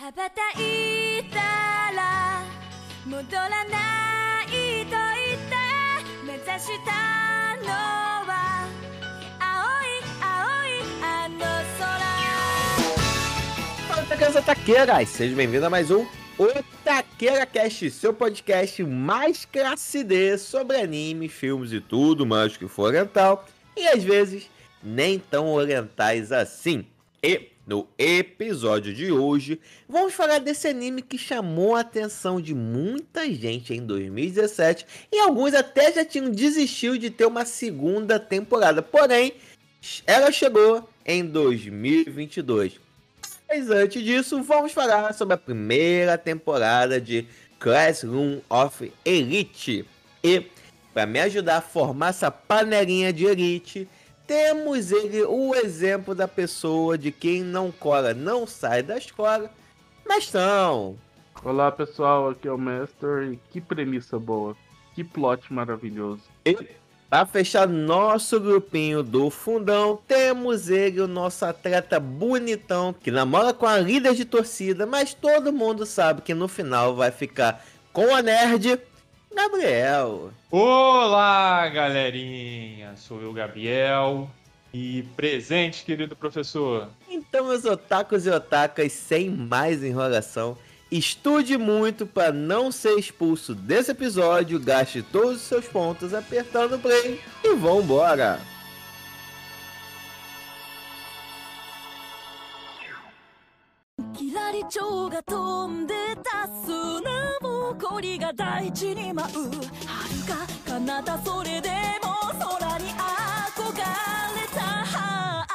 羽ばたいたら戻らないと言って目指したのは青い青いあの空 Fala, Taqueiras Otaqueiras! Seja bem-vindo a mais um Otaqueira Cast, seu podcast mais classe D sobre anime, filmes e tudo mais que for oriental, e às vezes nem tão orientais assim. E no episódio de hoje, vamos falar desse anime que chamou a atenção de muita gente em 2017 e alguns até já tinham desistido de ter uma segunda temporada. Porém, ela chegou em 2022. Mas antes disso, vamos falar sobre a primeira temporada de Classroom of Elite. E para me ajudar a formar essa panelinha de elite, temos ele o exemplo da pessoa de quem não cola, não sai da escola, mas não. Olá pessoal, aqui é o Mestre e que premissa boa, que plot maravilhoso. E para fechar nosso grupinho do fundão, temos ele, o nosso atleta bonitão, que namora com a líder de torcida, mas todo mundo sabe que no final vai ficar com a nerd, Gabriel. Olá, galerinha! Sou eu, Gabriel. E presente, querido professor. Então, meus otakus e otakas, sem mais enrolação, estude muito para não ser expulso desse episódio, gaste todos os seus pontos apertando o play e vambora! キ ラリ蝶が飛んでた砂ぼこりが大地に舞う遥か彼方それでも空に憧れた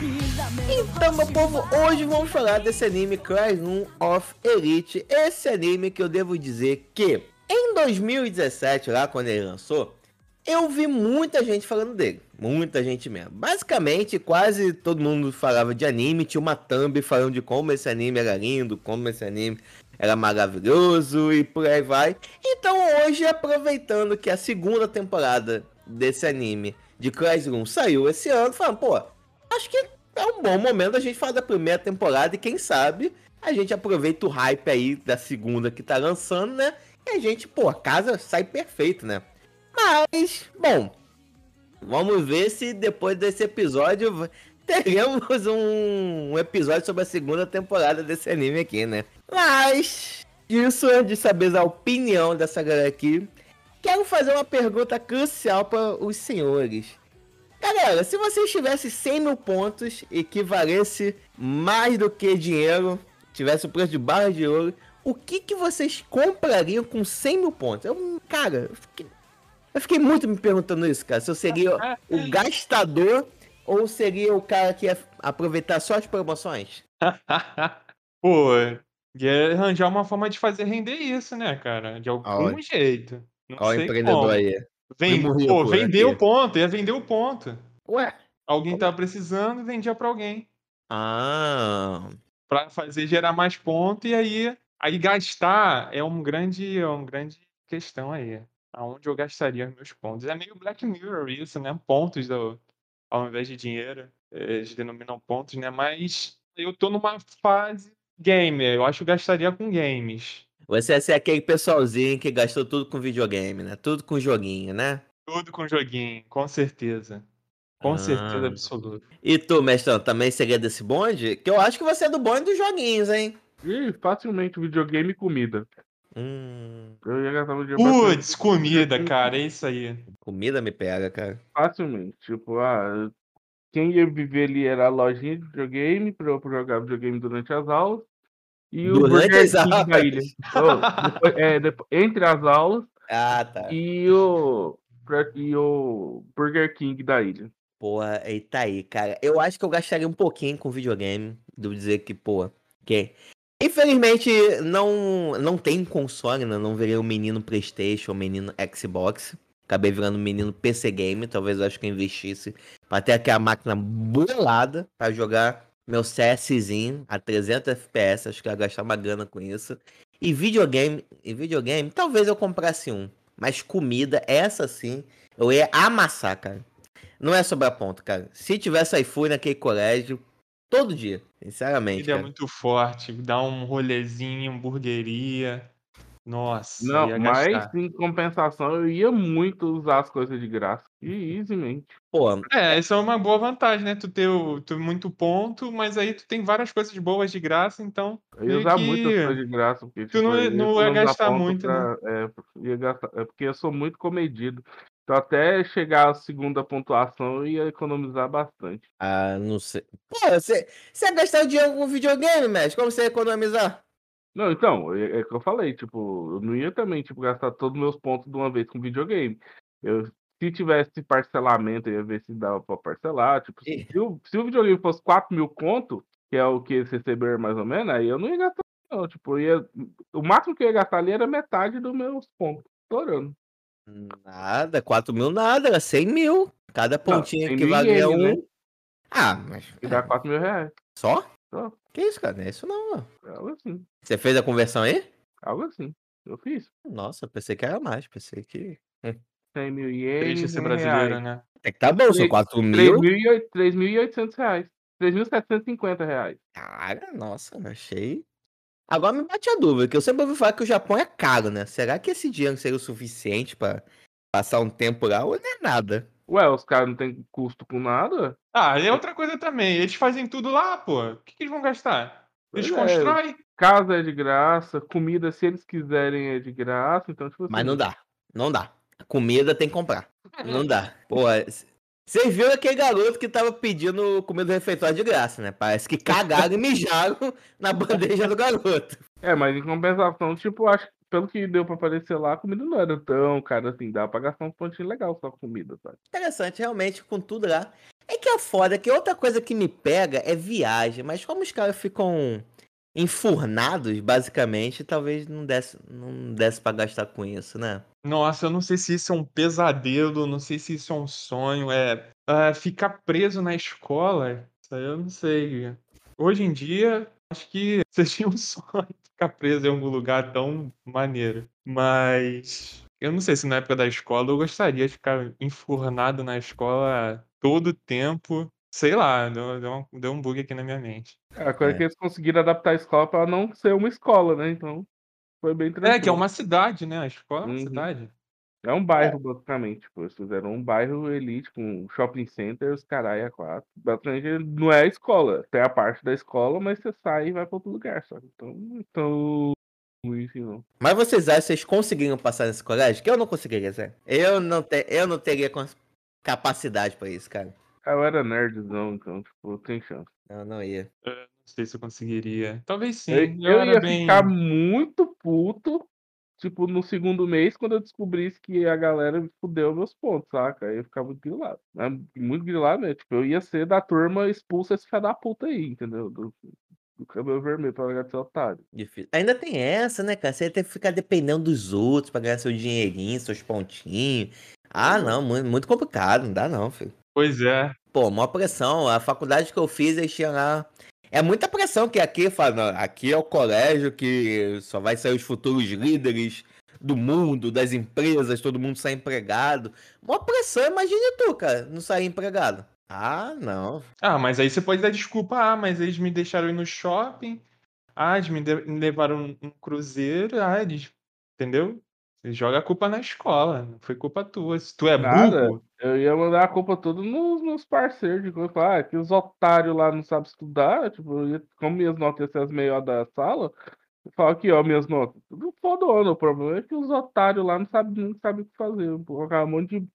にらめ Então, meu povo, hoje vamos falar desse anime Classroom of Elite. Esse anime que eu devo dizer que em 2017, lá quando ele lançou, eu vi muita gente falando dele. Muita gente mesmo. Basicamente, quase todo mundo falava de anime. Tinha uma thumb falando de como esse anime era lindo, como esse anime era maravilhoso e por aí vai. Então, hoje, aproveitando que a segunda temporada desse anime de Classroom saiu esse ano, falando, pô, acho que é um bom momento a gente falar da primeira temporada e quem sabe a gente aproveita o hype aí da segunda que tá lançando, né? E a gente, pô, a casa sai perfeito, né? Mas, bom, vamos ver se depois desse episódio teremos um, episódio sobre a segunda temporada desse anime aqui, né? Mas, isso antes de saber a opinião dessa galera aqui, quero fazer uma pergunta crucial para os senhores. Galera, se vocês tivessem 100 mil pontos, equivalesse mais do que dinheiro, tivesse o preço de barra de ouro, o que, que vocês comprariam com 100 mil pontos? Eu, cara, eu fiquei, eu fiquei muito me perguntando isso, cara. Se eu seria o gastador ou seria o cara que ia aproveitar só as promoções? Pô, ia arranjar uma forma de fazer render isso, né, cara? De algum Olha. jeito. Não Olha o empreendedor como. aí. Vem, pô, vender aqui. o ponto, ia vender o ponto. Ué? Alguém tava precisando, vendia pra alguém. Ah, Pra fazer gerar mais ponto e aí, aí gastar é um grande, é uma grande questão aí. Aonde eu gastaria os meus pontos? É meio Black Mirror isso, né? Pontos do, ao invés de dinheiro. Eles denominam pontos, né? Mas eu tô numa fase gamer. Eu acho que eu gastaria com games. você ia ser aquele pessoalzinho que gastou tudo com videogame, né? Tudo com joguinho, né? Tudo com joguinho, com certeza. Com certeza Ah. absoluta. E tu, mestrão, também seria desse bonde? Que eu acho que você é do bonde dos joguinhos, hein? E facilmente videogame e comida. Hum, Eu ia gastar meu dinheiro Putz, comida, cara, é isso aí. comida me pega, cara. facilmente. Tipo, ah, quem ia viver ali era a lojinha de videogame pra eu jogar videogame durante as aulas. E o Durante Burger as King da aulas? ilha. Oh, depois- é, depois- entre as aulas Ah, tá. e o, pra- e o Burger King da ilha. Porra, eita aí, cara. Eu acho que eu gastaria um pouquinho com videogame. Devo dizer que, pô, que. Infelizmente, não, não tem console, né? Não virei um menino Playstation, um menino Xbox. Acabei virando um menino PC Game. Talvez eu acho que eu investisse pra ter aquela máquina bolada pra jogar meu CSzinho a 300 FPS. Acho que ia gastar uma grana com isso. E videogame, e videogame, talvez eu comprasse um. Mas comida, essa sim, eu ia amassar, cara. Não é sobre a ponto, cara. Se tivesse iFood naquele colégio, todo dia. Sinceramente, Ele é cara. muito forte, dá um rolezinho, hamburgueria. Nossa, Não, ia mas gastar. em compensação eu ia muito usar as coisas de graça. E easymente. Pô, É, isso é uma boa vantagem, né? Tu ter o, tu muito ponto, mas aí tu tem várias coisas boas de graça, então Eu ia meio usar muitas que coisas de graça. Porque, tu não tipo, ia- eu não ia gastar muito, né? é, ia gastar- é porque eu sou muito comedido. Então até chegar à segunda pontuação eu ia economizar bastante. ah, não sei. Pô, você, você ia gastar o dinheiro com videogame, mestre? Como você ia economizar? Não, então, é, é que eu falei, tipo, eu não ia também, tipo, gastar todos os meus pontos de uma vez com videogame. Eu, se tivesse parcelamento, eu ia ver se dava pra parcelar. Tipo, se, se o, se o videogame fosse 4 mil conto, que é o que eles receberam mais ou menos, aí eu não ia gastar, não. Tipo, ia, o máximo que eu ia gastar ali era metade dos meus pontos. Estourando. Nada, 4 mil nada, era 100 mil. Cada pontinho tem que valia um. né? Ah, mas. E dá 4 mil reais. Só? Só. Que isso, cara? Não é isso não. ó. Algo assim. Você fez a conversão aí? Algo assim. Eu fiz. Nossa, pensei que era mais. Pensei que. 100 mil triste ienes ser em brasileiro, reais. né? É que tá bom, são Três- 4 mil. 3.800 reais. 3.750 reais. Cara, nossa, achei. Agora me bate a dúvida, que eu sempre ouvi falar que o Japão é caro, né? Será que esse dinheiro seria o suficiente pra passar um tempo lá ou não é nada? Ué, os caras não tem custo com nada? Ah, e é outra coisa também. Eles fazem tudo lá, pô. O que, que eles vão gastar? Eles é. constroem. Casa é de graça, comida, se eles quiserem, é de graça. Então, tipo Mas assim, não dá. Não dá. Comida tem que comprar. Não dá. Pô, vocês viram aquele garoto que tava pedindo comida do refeitório de graça, né? Parece que cagaram e mijaram na bandeja do garoto. É, mas em compensação, tipo, acho que pelo que deu pra aparecer lá, a comida não era tão cara assim. Dá pra gastar um pontinho legal só com comida, sabe? Interessante, realmente, com tudo lá. É que é foda, que outra coisa que me pega é viagem, mas como os caras ficam enfurnados, basicamente, talvez não desse, não desse pra gastar com isso, né? Nossa, eu não sei se isso é um pesadelo, não sei se isso é um sonho, é ah, ficar preso na escola. Isso aí eu não sei. Hoje em dia, acho que seria um sonho ficar preso em algum lugar tão maneiro. Mas eu não sei se na época da escola eu gostaria de ficar enfurnado na escola todo o tempo. Sei lá, deu, deu um, deu um bug aqui na minha mente. É, a coisa É. que eles conseguiram adaptar a escola pra não ser uma escola, né? Então, foi bem tranquilo. É, que é uma cidade, né? A escola é uma Uhum. cidade. É um bairro, basicamente. Tipo, eles fizeram um bairro elite com shopping centers, caralho, a quatro. Basicamente, não é a escola. Tem a parte da escola, mas você sai e vai pra outro lugar, sabe? Então, então. Ruim assim, não. Mas vocês acham que vocês conseguiriam passar nesse colégio? Que eu não conseguiria, Zé. Eu não, te, eu não teria capacidade pra isso, cara. Eu era nerdzão, então, tipo, tem chance. Eu não ia. Eu não sei se eu conseguiria. Talvez sim. Eu, Eu, eu ia bem. ficar muito puto, tipo, no segundo mês, quando eu descobrisse que a galera fudeu meus pontos, saca? Aí eu ia ficar muito grilado. Né? Muito grilado, né? Tipo, eu ia ser da turma expulsa esse filho da puta aí, entendeu? Do, do cabelo vermelho pra de ser otário. Difícil. Ainda tem essa, né, cara? Você ia ter que ficar dependendo dos outros pra ganhar seu dinheirinho, seus pontinhos. Ah, não, muito, muito complicado, não dá não, filho. Pois é. Pô, maior pressão. A faculdade que eu fiz, eles tinham lá. É muita pressão que aqui fala, não, aqui é o colégio que só vai sair os futuros líderes do mundo, das empresas, todo mundo sai empregado. Maior pressão, imagine tu, cara, não sair empregado. Ah, não. Ah, mas aí você pode dar desculpa. Ah, mas eles me deixaram ir no shopping. Ah, eles me, levaram um cruzeiro. Ah, eles. Entendeu? Joga a culpa na escola. Não foi culpa tua. Se tu é Nada. burro. Eu ia mandar a culpa toda nos meus parceiros, de coisa, ah, que os otários lá não sabem estudar, tipo, ia, como minhas notas iam ser as melhores da sala, eu falo aqui, ó, minhas notas, tudo fodona, o problema é que os otários lá não sabem, não sabem o que fazer, colocar um monte de,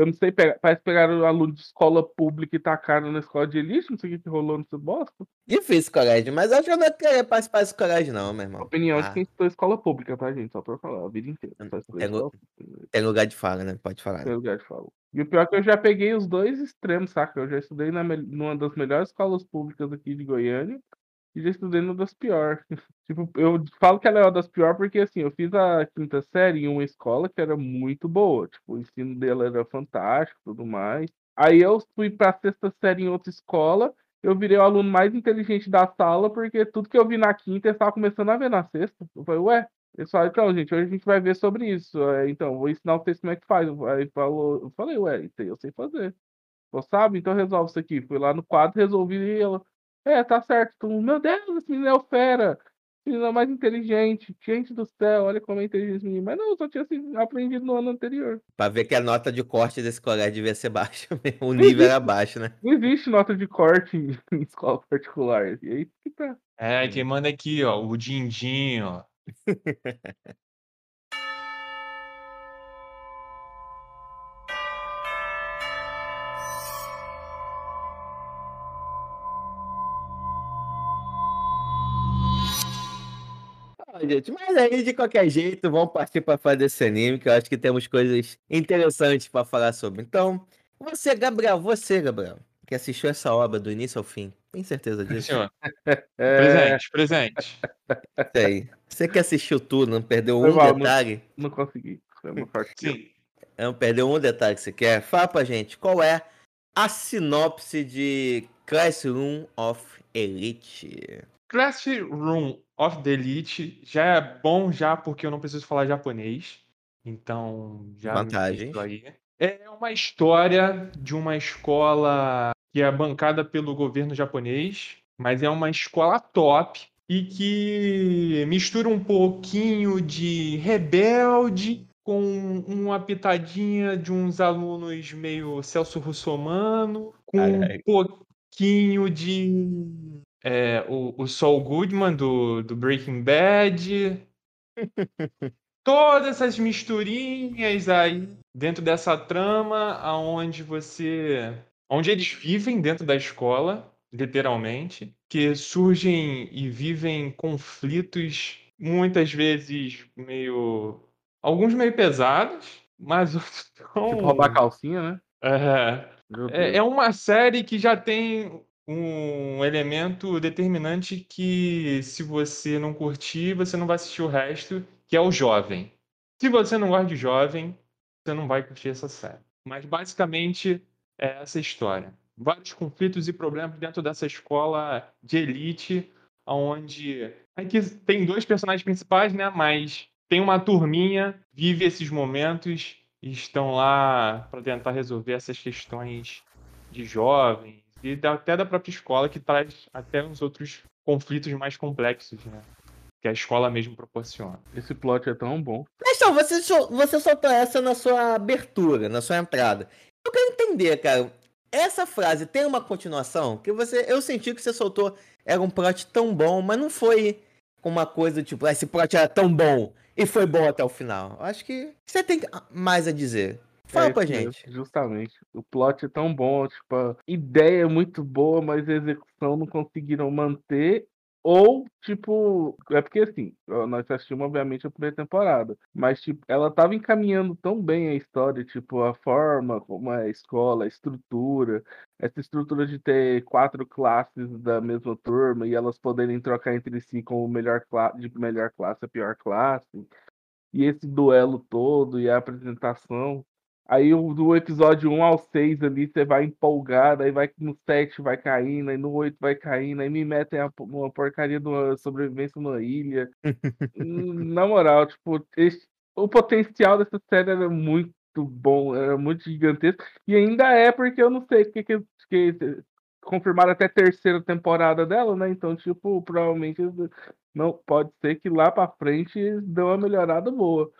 eu não sei, parece pegar um aluno de escola pública e tacaram na escola de elite, não sei o que que rolou nesse bosta, Difícil colégio, mas acho que eu não ia querer participar desse colégio, não, meu irmão. opinião Ah, de quem estudou escola pública, tá, gente, só pra falar, a vida inteira, pública. tem lugar de fala, né? Pode falar. Tem lugar de fala. E o pior é que eu já peguei os dois extremos, saca? Eu já estudei na, numa das melhores escolas públicas aqui de Goiânia e já estudei numa das piores. tipo, eu falo que ela é uma das piores porque, assim, eu fiz a quinta série em uma escola que era muito boa. Tipo, o ensino dela era fantástico tudo mais. Aí eu fui pra sexta série em outra escola, eu virei o aluno mais inteligente da sala porque tudo que eu vi na quinta eu estava começando a ver na sexta. Eu falei, ué, falaram, então, gente, hoje a gente vai ver sobre isso. É, então, vou ensinar vocês como é que faz. Aí falou, eu falei, ué, isso aí eu sei fazer. Você sabe? Então resolve isso aqui. Fui lá no quadro, resolvi ela. É, tá certo. Tu, Meu Deus, esse menino é o fera. Esse menino é o mais inteligente. Gente do céu, olha como é inteligente esse menino. Mas não, eu só tinha assim, aprendido no ano anterior. Pra ver que a nota de corte desse colégio devia ser baixa. mesmo. O nível era baixo, né? Não existe nota de corte em, em escola particular. E aí que tá. É, quem manda aqui, ó, o Dindim, ó. gente, mas aí, de qualquer jeito, vamos partir pra fazer esse anime, que eu acho que temos coisas interessantes pra falar sobre. Então, você, Gabriel, você, Gabriel, que assistiu essa obra do início ao fim, tem certeza disso? senhor. É, Presente, presente. Isso aí. Você que assistiu tudo, não perdeu Foi um mal, não- detalhe? não consegui. Foi uma sorte. Sim. Não perdeu um detalhe que você quer? Fala pra gente, qual é a sinopse de Classroom of Elite? Classroom of the Elite já é bom já porque eu não preciso falar japonês. Então, já aí. É uma história de uma escola que é bancada pelo governo japonês, mas é uma escola top e que mistura um pouquinho de rebelde com uma pitadinha de uns alunos meio Celso Russomano, com um ai. pouquinho de é, o, o Saul Goodman do, do Breaking Bad. Todas essas misturinhas aí dentro dessa trama aonde você. onde eles vivem dentro da escola, literalmente, que surgem e vivem conflitos muitas vezes meio. alguns meio pesados, mas outros tão. Tipo, roubar calcinha, né? É, é, é uma série que já tem um elemento determinante que, se você não curtir, você não vai assistir o resto, que é o jovem. Se você não gosta de jovem, você não vai curtir essa série. Mas basicamente é essa história. Vários conflitos e problemas dentro dessa escola de elite, onde aqui tem dois personagens principais, né? Mas tem uma turminha, vive esses momentos e estão lá para tentar resolver essas questões de jovens e até da própria escola que traz até uns outros conflitos mais complexos, né? Que a escola mesmo proporciona. Esse plot é tão bom. Mas então, você, você soltou essa na sua abertura, na sua entrada. Eu quero entender, cara. Essa frase tem uma continuação? Que você, eu senti que você soltou era um plot tão bom, mas não foi uma coisa tipo, "Ah, esse plot era tão bom e foi bom até o final. Eu Acho que você tem mais a dizer. Fala É pra isso mesmo, gente. justamente. O plot é tão bom, tipo, a ideia é muito boa, mas a execução não conseguiram manter. Ou, tipo, é porque assim, nós assistimos, obviamente, a primeira temporada. Mas, tipo, ela tava encaminhando tão bem a história, tipo, a forma como é a escola, a estrutura, essa estrutura de ter quatro classes da mesma turma e elas poderem trocar entre si com o melhor de melhor classe a pior classe. E esse duelo todo e a apresentação. Aí o, do episódio 1 ao 6 ali, você vai empolgado, aí vai no 7 vai caindo, aí no 8 vai caindo, aí me metem a, uma porcaria de uma sobrevivência numa ilha. Na moral, tipo, esse- o potencial dessa série era muito bom, era muito gigantesco. E ainda é porque eu não sei porque que, que confirmaram até a terceira temporada dela, né? Então, tipo, provavelmente não pode ser que lá pra frente deu uma melhorada boa.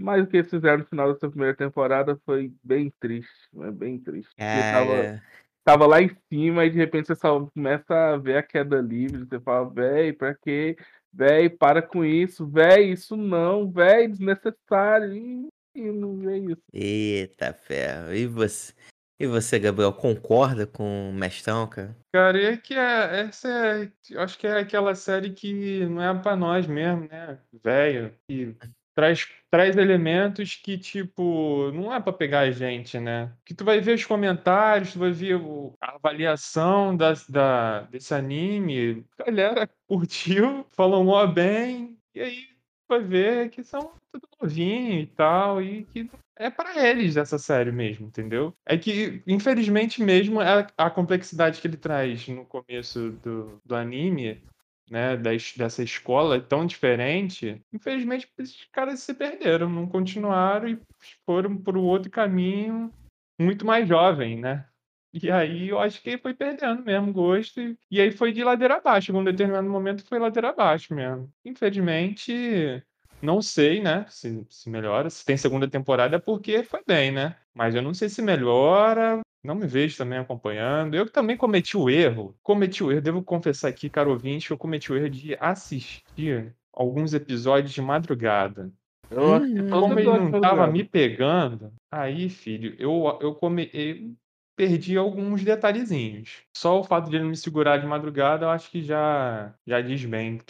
Mas o que eles fizeram no final dessa primeira temporada foi bem triste, é bem triste. Porque tava, Cara, tava lá em cima e de repente você só começa a ver a queda livre, você fala, véi, pra quê? Véi, para com isso, véi, isso não, véi, desnecessário. E, e não é isso. eita ferro. E você, e você, Gabriel, concorda com o Mestrão, cara? Cara, é que é, essa é, eu acho que é aquela série que não é pra nós mesmo, né? Velho, que traz, traz elementos que, tipo, não é pra pegar a gente, né? Que tu vai ver os comentários, tu vai ver o- a avaliação da, da, desse anime, a galera curtiu, falou mó bem, e aí vai ver que são tudo novinho e tal, e que é pra eles essa série mesmo, entendeu? É que, infelizmente mesmo, a, a complexidade que ele traz no começo do, do anime, né, dessa escola tão diferente, infelizmente esses caras se perderam, não continuaram e foram por outro caminho muito mais jovem, né? E aí eu acho que foi perdendo mesmo gosto. E, e aí foi de ladeira abaixo. Em um determinado momento foi ladeira abaixo mesmo. Infelizmente, não sei, né? Se, se melhora. Se tem segunda temporada é porque foi bem, né? Mas eu não sei se melhora. Não me vejo também acompanhando. Eu também cometi o erro. Cometi o erro, devo confessar aqui, caro ouvinte, que eu cometi o erro de assistir alguns episódios de madrugada. Eu Hum, Como ele não foi tava legal. me pegando, aí, filho, eu, eu, come, eu perdi alguns detalhezinhos. Só o fato de ele não me segurar de madrugada, eu acho que já, já diz bem o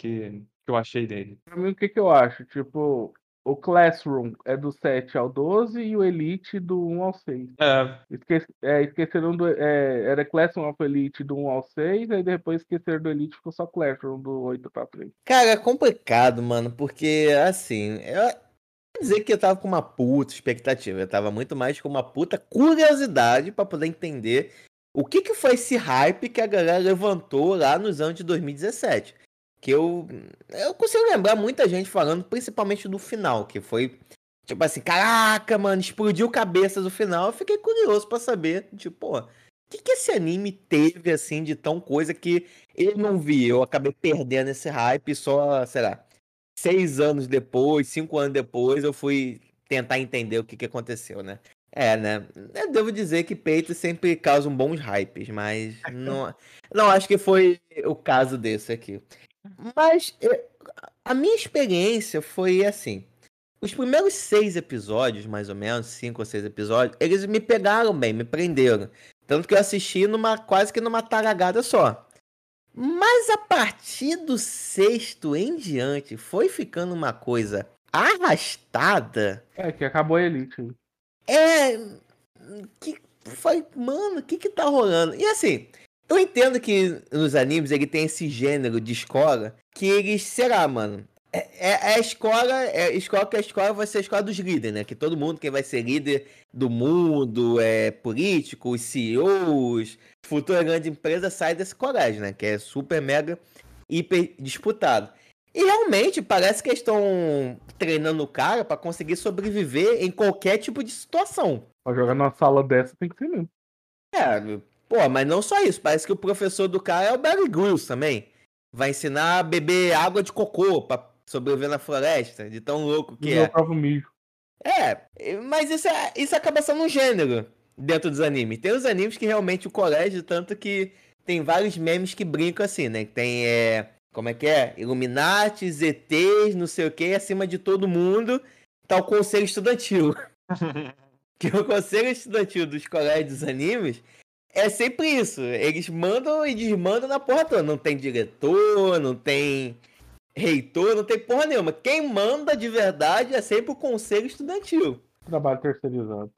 que, eu achei dele. Pra mim, o que que eu acho? Tipo, o Classroom é do 7 ao 12 e o Elite do 1 ao 6. É, Esque é, esqueceram do. É, era Classroom of Elite do 1 ao 6, aí depois esqueceram do Elite ficou só Classroom do 8 pra frente. Cara, é complicado, mano, porque assim, eu dizer que eu tava com uma puta expectativa, eu tava muito mais com uma puta curiosidade pra poder entender o que que foi esse hype que a galera levantou lá nos anos de 2017. Que eu eu consigo lembrar muita gente falando, principalmente do final, que foi tipo assim, caraca, mano, explodiu cabeça do final. Eu fiquei curioso pra saber, tipo, pô, o que que esse anime teve assim de tão coisa que eu não vi, eu acabei perdendo esse hype só, sei lá, seis anos depois, cinco anos depois, eu fui tentar entender o que, que aconteceu, né? É, né? Eu devo dizer que peito sempre causam bons hypes, mas não, não acho que foi o caso desse aqui. Mas eh, a minha experiência foi assim. Os primeiros seis episódios, mais ou menos, cinco ou seis episódios, eles me pegaram bem, me prenderam. Tanto que eu assisti numa quase que numa taragada só. Mas a partir do sexto em diante, foi ficando uma coisa arrastada. É, que acabou a Elite. É. Que foi. Mano, o que que tá rolando? E assim, eu entendo que nos animes ele tem esse gênero de escola que eles, sei lá, mano. É, é- é a escola, é a escola que a escola vai ser a escola dos líderes, né? Que todo mundo que vai ser líder do mundo, é político, os CEOs, futura grande empresa sai desse colégio, né? Que é super mega hiper disputado. E realmente parece que eles estão treinando o cara pra conseguir sobreviver em qualquer tipo de situação. Pra jogar numa sala dessa tem que ser mesmo. É, pô, mas não só isso. Parece que o professor do cara é o Barry Grylls também. Vai ensinar a beber água de cocô pra sobreviver na floresta, de tão louco que E meu é. próprio mijo. É, mas isso, é, isso acaba sendo um gênero dentro dos animes. Tem os animes que realmente o colégio, tanto que tem vários memes que brincam assim, né? Tem, é, como é que é? Illuminati, ZTs, não sei o que, acima de todo mundo tá o conselho estudantil. que o conselho estudantil dos colégios dos animes é sempre isso. Eles mandam e desmandam na porra toda. Não tem diretor, não tem reitor, não tem porra nenhuma. Quem manda de verdade é sempre o conselho estudantil. Trabalho terceirizado.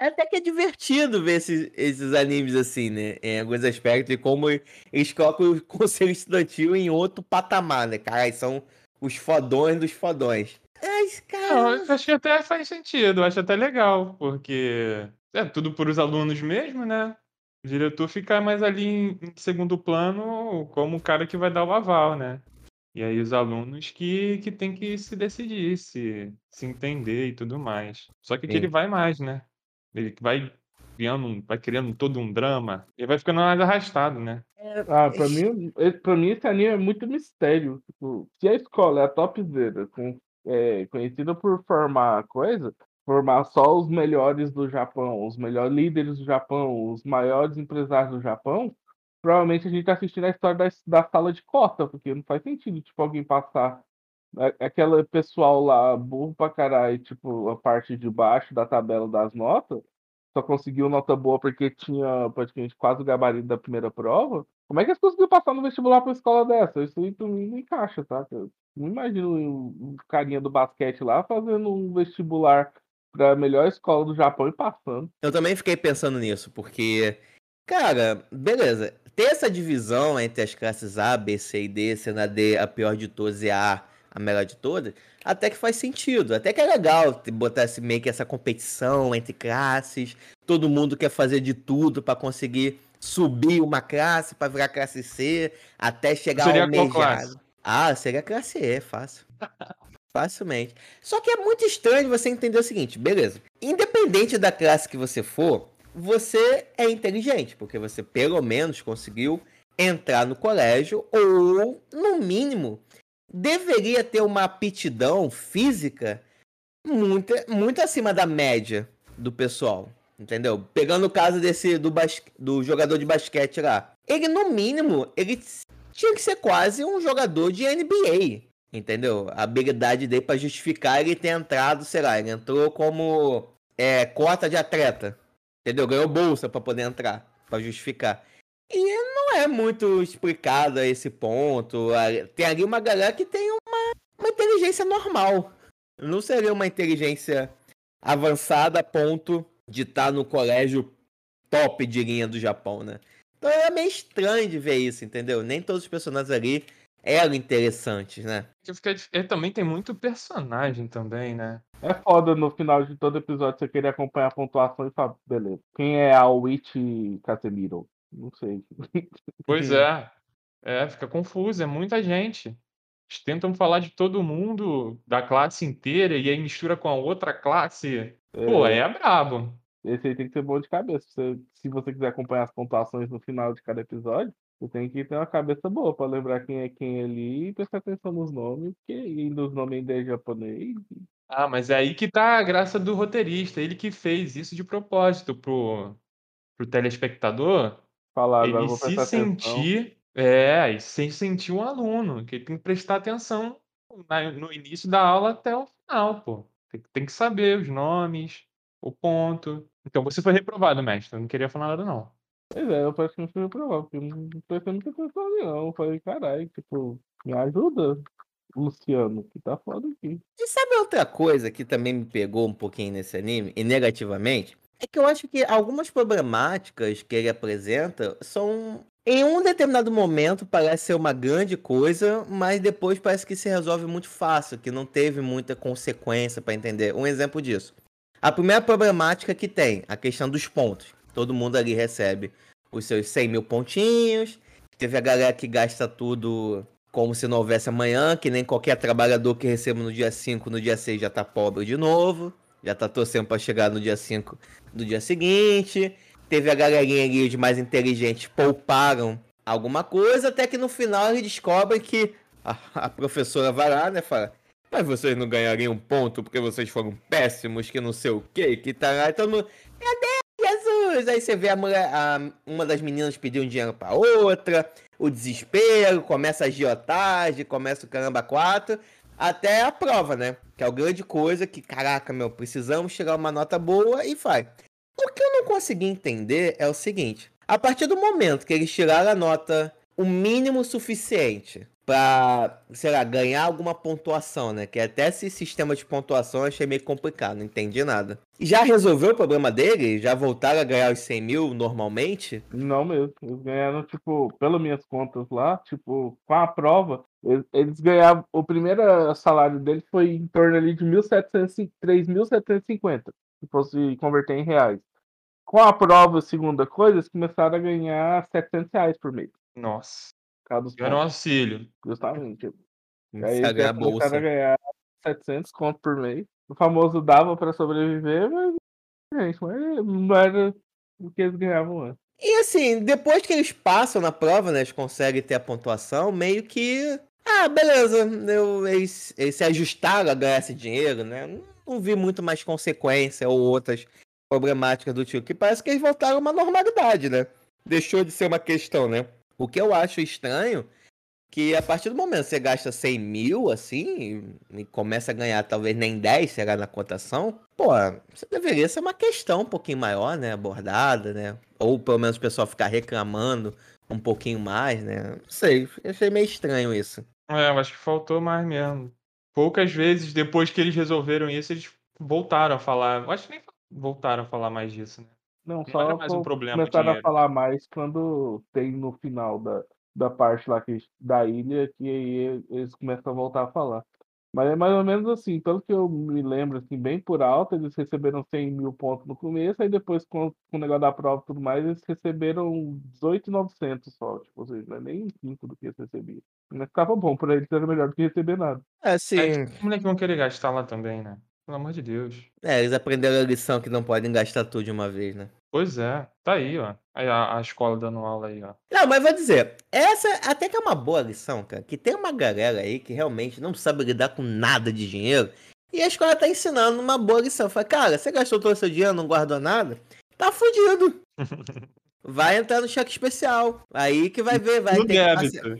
É até que é divertido ver esses, esses animes assim, né? Em alguns aspectos, e como eles colocam o conselho estudantil em outro patamar, né? Cara, são os fodões dos fodões. Mas, cara. eu acho que até faz sentido, eu acho até legal, porque é tudo por os alunos mesmo, né? O diretor fica mais ali em, em segundo plano como o cara que vai dar o aval, né? E aí os alunos que, que tem que se decidir, se, se entender e tudo mais. Só que aqui Sim. ele vai mais, né? Ele vai criando, um- vai criando todo um drama, e vai ficando mais arrastado, né? Ah, pra mim, e- pra mim esse anime é muito mistério. Tipo, se a escola é a topzera, com, é, conhecida por formar coisa, formar só os melhores do Japão, os melhores líderes do Japão, os maiores empresários do Japão, provavelmente a gente tá assistindo a história da, da sala de cota, porque não faz sentido, tipo, alguém passar a- aquela pessoal lá, burro pra caralho, tipo, a parte de baixo da tabela das notas, só conseguiu nota boa porque tinha praticamente quase o gabarito da primeira prova. Como é que eles conseguiram passar no vestibular pra uma escola dessa? Isso aí não encaixa, tá? Eu não imagino o carinha do basquete lá fazendo um vestibular pra melhor escola do Japão e passando. Eu também fiquei pensando nisso, porque, cara, beleza. Ter essa divisão entre as classes A, B, C e D, sendo a D a pior de todas e a A a melhor de todas, até que faz sentido. Até que é legal botar esse, meio que essa competição entre classes. Todo mundo quer fazer de tudo pra conseguir subir uma classe pra virar classe C, até chegar Seria ao almejado. Ah, seria classe E, fácil. Facilmente. Só que é muito estranho você entender o seguinte, beleza. Independente da classe que você for, você é inteligente, porque você pelo menos conseguiu entrar no colégio ou, no mínimo, deveria ter uma aptidão física muito, muito acima da média do pessoal. Entendeu? Pegando o caso desse do, do jogador de basquete lá. Ele, no mínimo, ele tinha que ser quase um jogador de NBA. Entendeu? A habilidade dele para justificar ele ter entrado, sei lá, ele entrou como é, cota de atleta. Entendeu? Ganhou bolsa para poder entrar, para justificar. E não é muito explicado a esse ponto. Tem ali uma galera que tem uma, uma inteligência normal. Não seria uma inteligência avançada a ponto de estar tá no colégio top de linha do Japão, né? Então é meio estranho de ver isso, entendeu? Nem todos os personagens ali eram interessantes, né? É, também tem muito personagem também, né? É foda no final de todo episódio você querer acompanhar a pontuação e falar, beleza, quem é a Witch Casemiro? Não sei. Pois é. É, fica confuso, é muita gente. Eles tentam falar de todo mundo, da classe inteira, e aí mistura com a outra classe. Pô, é, é brabo. Esse aí tem que ser bom de cabeça. Se você quiser acompanhar as pontuações no final de cada episódio, você tem que ter uma cabeça boa para lembrar quem é quem ali e prestar atenção nos nomes, porque ainda os nomes ainda é japonês. Ah, mas é aí que tá a graça do roteirista. Ele que fez isso de propósito pro, pro telespectador. Falar, ele se sentir. É, e se sentir um aluno, que ele tem que prestar atenção no início da aula até o final, pô. Tem, tem que saber os nomes, o ponto. Então você foi reprovado, mestre. Eu não queria falar nada, não. Pois é, eu praticamente fui reprovado, porque não prestei muita atenção ali, não. Eu falei, caralho, tipo, me ajuda, Luciano, que tá foda aqui. E sabe outra coisa que também me pegou um pouquinho nesse anime, e negativamente? É que eu acho que algumas problemáticas que ele apresenta são. Em um determinado momento parece ser uma grande coisa, mas depois parece que se resolve muito fácil, que não teve muita consequência para entender. Um exemplo disso. A primeira problemática que tem, a questão dos pontos. Todo mundo ali recebe os seus 100 mil pontinhos. Teve a galera que gasta tudo como se não houvesse amanhã, que nem qualquer trabalhador que receba no dia 5, no dia 6 já tá pobre de novo. Já tá torcendo para chegar no dia 5 do dia seguinte. Teve a galerinha ali de mais inteligentes pouparam alguma coisa, até que no final eles descobrem que a, a professora vai lá, né, fala: mas vocês não ganhariam um ponto porque vocês foram péssimos, que não sei o que, que tá lá. Então, meu Deus, Aí você vê a mulher, a, uma das meninas pedir um dinheiro pra outra, o desespero, começa a agiotagem, começa o caramba 4, até a prova, né? Que é a grande coisa que, caraca, meu, precisamos a uma nota boa e faz. O que eu não consegui entender é o seguinte: a partir do momento que eles tiraram a nota o mínimo suficiente para, sei lá, ganhar alguma pontuação, né? Que até esse sistema de pontuação eu achei meio complicado, não entendi nada. Já resolveu o problema dele? Já voltaram a ganhar os 100 mil normalmente? Não mesmo. Eles ganharam, tipo, pelas minhas contas lá, tipo, com a prova, eles ganhavam. O primeiro salário dele foi em torno ali de 3.750, se fosse converter em reais. Com a prova, segunda coisa, eles começaram a ganhar 700 reais por mês. Nossa. Cada Ganhando um auxílio. Justamente. Aí eles a bolsa. a ganhar 700 conto por mês. O famoso dava para sobreviver, mas, gente, mas não era o que eles ganhavam antes. E assim, depois que eles passam na prova, né, eles conseguem ter a pontuação, meio que. Ah, beleza, eu, eles, eles se ajustaram a ganhar esse dinheiro, né? Não vi muito mais consequência ou outras problemáticas do tipo, que parece que eles voltaram a uma normalidade, né? Deixou de ser uma questão, né? O que eu acho estranho que a partir do momento que você gasta 100 mil, assim, e começa a ganhar talvez nem 10, será na cotação, pô, você deveria ser uma questão um pouquinho maior, né, abordada, né, ou pelo menos o pessoal ficar reclamando um pouquinho mais, né, não sei, achei meio estranho isso. É, eu acho que faltou mais mesmo. Poucas vezes, depois que eles resolveram isso, eles voltaram a falar, eu acho que nem voltaram a falar mais disso, né. Não, só não mais um problema começaram a falar mais quando tem no final da, da parte lá que, da ilha, que aí eles começam a voltar a falar. Mas é mais ou menos assim, pelo que eu me lembro, assim, bem por alto, eles receberam 100 mil pontos no começo, aí depois com, com o negócio da prova e tudo mais, eles receberam 18,900 só, tipo, ou seja, não é nem 5 do que eles recebiam. Mas ficava bom, pra eles era melhor do que receber nada. É, sim. Como é que vão querer gastar lá também, né? Pelo amor de Deus. É, eles aprenderam a lição que não podem gastar tudo de uma vez, né? Pois é, tá aí, ó. Aí a, a escola dando aula aí, ó. Não, mas vou dizer, essa até que é uma boa lição, cara. Que tem uma galera aí que realmente não sabe lidar com nada de dinheiro. E a escola tá ensinando uma boa lição. Fala, cara, você gastou todo o seu dinheiro, não guardou nada? Tá fudido. Vai entrar no cheque especial. Aí que vai ver, vai No ter que débito. parcelar.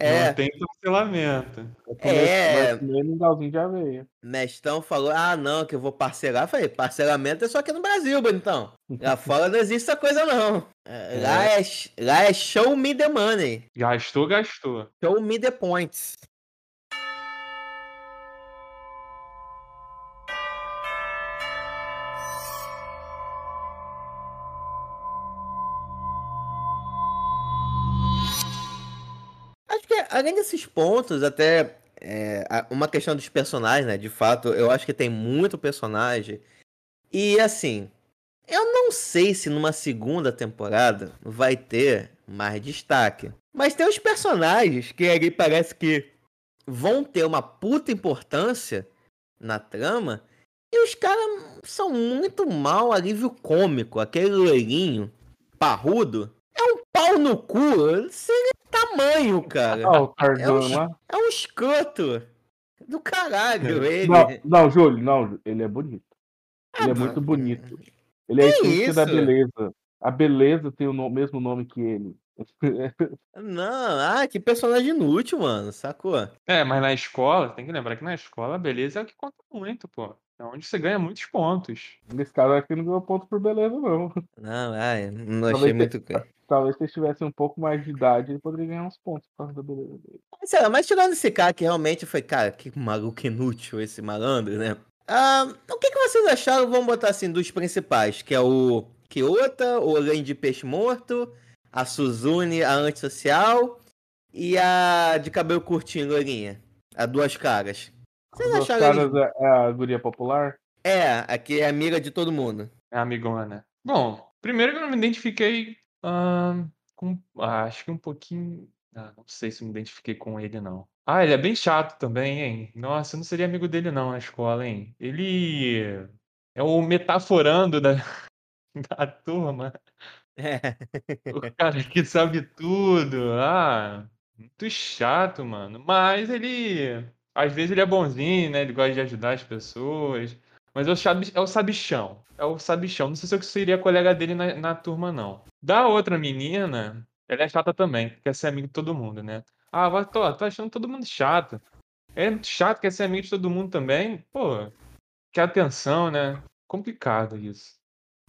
É, Não tem cancelamento. É. Mingauzinho de aveia. Mestão falou, ah, não, que eu vou parcelar. Eu falei, parcelamento é só aqui no Brasil, bonitão. Lá fora não existe essa coisa, não. É, Lá, é, lá é show me the money. Gastou, gastou. Show me the points. Além desses pontos, até é, uma questão dos personagens, né? De fato, eu acho que tem muito personagem. E assim, eu não sei se numa segunda temporada vai ter mais destaque. Mas tem os personagens que ali parece que vão ter uma puta importância na trama. E os caras são muito mal alívio cômico. Aquele loirinho parrudo é um pau no cu sem tamanho, cara. Ah, o Tarzan um- lá. É um escroto do caralho, ele. Não, não, Júlio, não, ele é bonito. Ele Ah, é muito mano. bonito. Ele é a Que essência da beleza. A beleza tem o no- mesmo nome que ele. Não, ah, que personagem inútil, mano, sacou? É, mas na escola, tem que lembrar que na escola a beleza é o que conta muito, pô. É onde você ganha muitos pontos. Nesse caso aqui não ganhou ponto por beleza, não. Não, ai, não achei muito. Talvez se ele tivesse um pouco mais de idade, ele poderia ganhar uns pontos por causa da beleza dele. Mas, sei lá, mas tirando esse cara que realmente foi, cara, que maluco inútil esse malandro, né? Ah, o que, que vocês acharam, vamos botar assim, dos principais? Que é o Kyota, o Além de Peixe Morto, a Suzune, a Antissocial e a de cabelo curtinho, loirinha. A Duas Caras. Vocês dois acharam caras é, é a guria popular? É, aqui é amiga de todo mundo. É amigona. Bom, primeiro que eu não me identifiquei com. ah, acho que um pouquinho. Ah, não sei se eu me identifiquei com ele, não. Ah, ele é bem chato também, hein? Nossa, eu não seria amigo dele, não, na escola, hein? Ele é o metaforando da, da turma. É. O cara que sabe tudo. Ah, muito chato, mano. Mas ele. Às vezes ele é bonzinho, né? Ele gosta de ajudar as pessoas. Mas é o, sabi- é o sabichão. É o sabichão. Não sei se eu seria colega dele na, na turma, não. Da outra menina, ela é chata também. Quer ser amigo de todo mundo, né? Ah, vai, tô, tô achando todo mundo chato. É muito chato, quer ser amigo de todo mundo também. Pô, quer atenção, né? Complicado isso.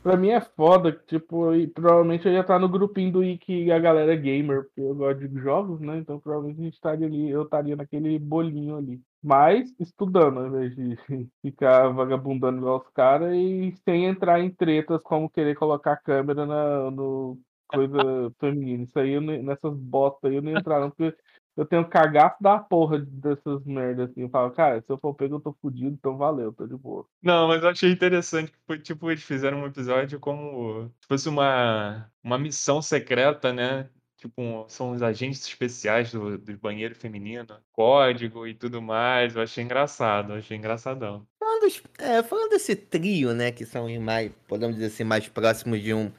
Pra mim é foda, tipo, e provavelmente eu ia estar no grupinho do Ike a galera é gamer, porque eu gosto de jogos, né? Então provavelmente a gente estaria ali, eu estaria naquele bolinho ali. Mas estudando, ao invés de ficar vagabundando igual os caras e sem entrar em tretas como querer colocar a câmera na, no coisa feminina. Isso aí, nessas botas aí eu não entrar, não, porque eu tenho cagaço da porra dessas merdas assim. Eu falo, cara, se eu for pego, eu tô fudido, então valeu, tô de boa. Não, mas eu achei interessante que foi tipo, eles fizeram um episódio como se fosse uma, uma missão secreta, né? Tipo, são os agentes especiais do, do banheiro feminino, código e tudo mais. Eu achei engraçado, achei engraçadão. Falando, é, falando desse trio, né, que são mais, podemos dizer assim, mais próximos de um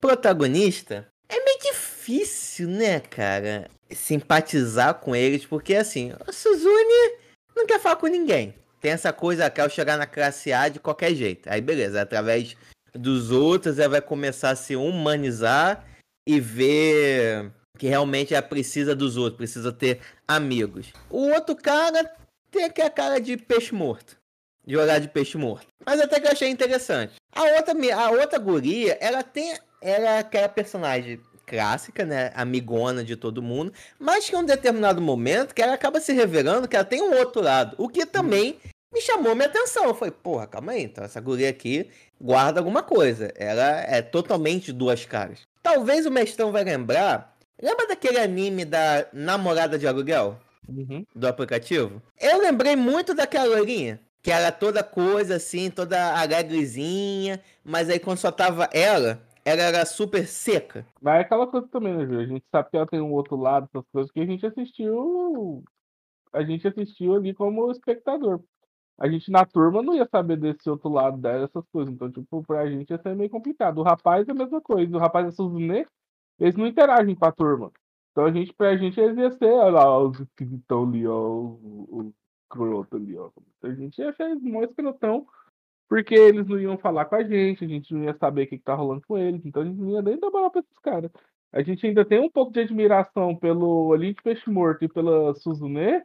protagonista, é meio difícil, né, cara, simpatizar com eles, porque assim, a Suzune não quer falar com ninguém. Tem essa coisa, quer chegar na classe A de qualquer jeito. Aí beleza, através dos outros ela vai começar a se humanizar e ver que realmente ela precisa dos outros, precisa ter amigos. O outro cara tem aquela cara de peixe morto de olhar de peixe morto. Mas até que eu achei interessante. A outra, a outra guria, ela tem. Ela é aquela personagem clássica, né? Amigona de todo mundo. Mas que em um determinado momento que ela acaba se revelando que ela tem um outro lado. O que também me chamou minha atenção. Eu falei, porra, calma aí. Então essa guria aqui guarda alguma coisa. Ela é totalmente duas caras. Talvez o mestrão vai lembrar. Lembra daquele anime da namorada de aluguel? Uhum. do aplicativo, eu lembrei muito daquela loirinha. Que era toda coisa assim, toda alegrezinha. Mas aí quando só tava ela, ela era super seca. Mas é aquela coisa também, né, Ju? A gente sabe que ela tem um outro lado, essas coisas que a gente assistiu. A gente assistiu ali como espectador. A gente na turma não ia saber desse outro lado dela, essas coisas. Então, tipo, pra gente ia ser meio complicado. O rapaz é a mesma coisa. O rapaz é Suzune, eles não interagem com a turma. Então a gente, pra gente, eles ser, olha lá, os esquisitão ali, ó, o, o croto ali, ó. A gente ia eles mó escrotão, porque eles não iam falar com a gente, a gente não ia saber o que, que tá rolando com eles, então a gente não ia nem dar bola pra esses caras. A gente ainda tem um pouco de admiração pelo Elite Peixe Morto e pela Suzune.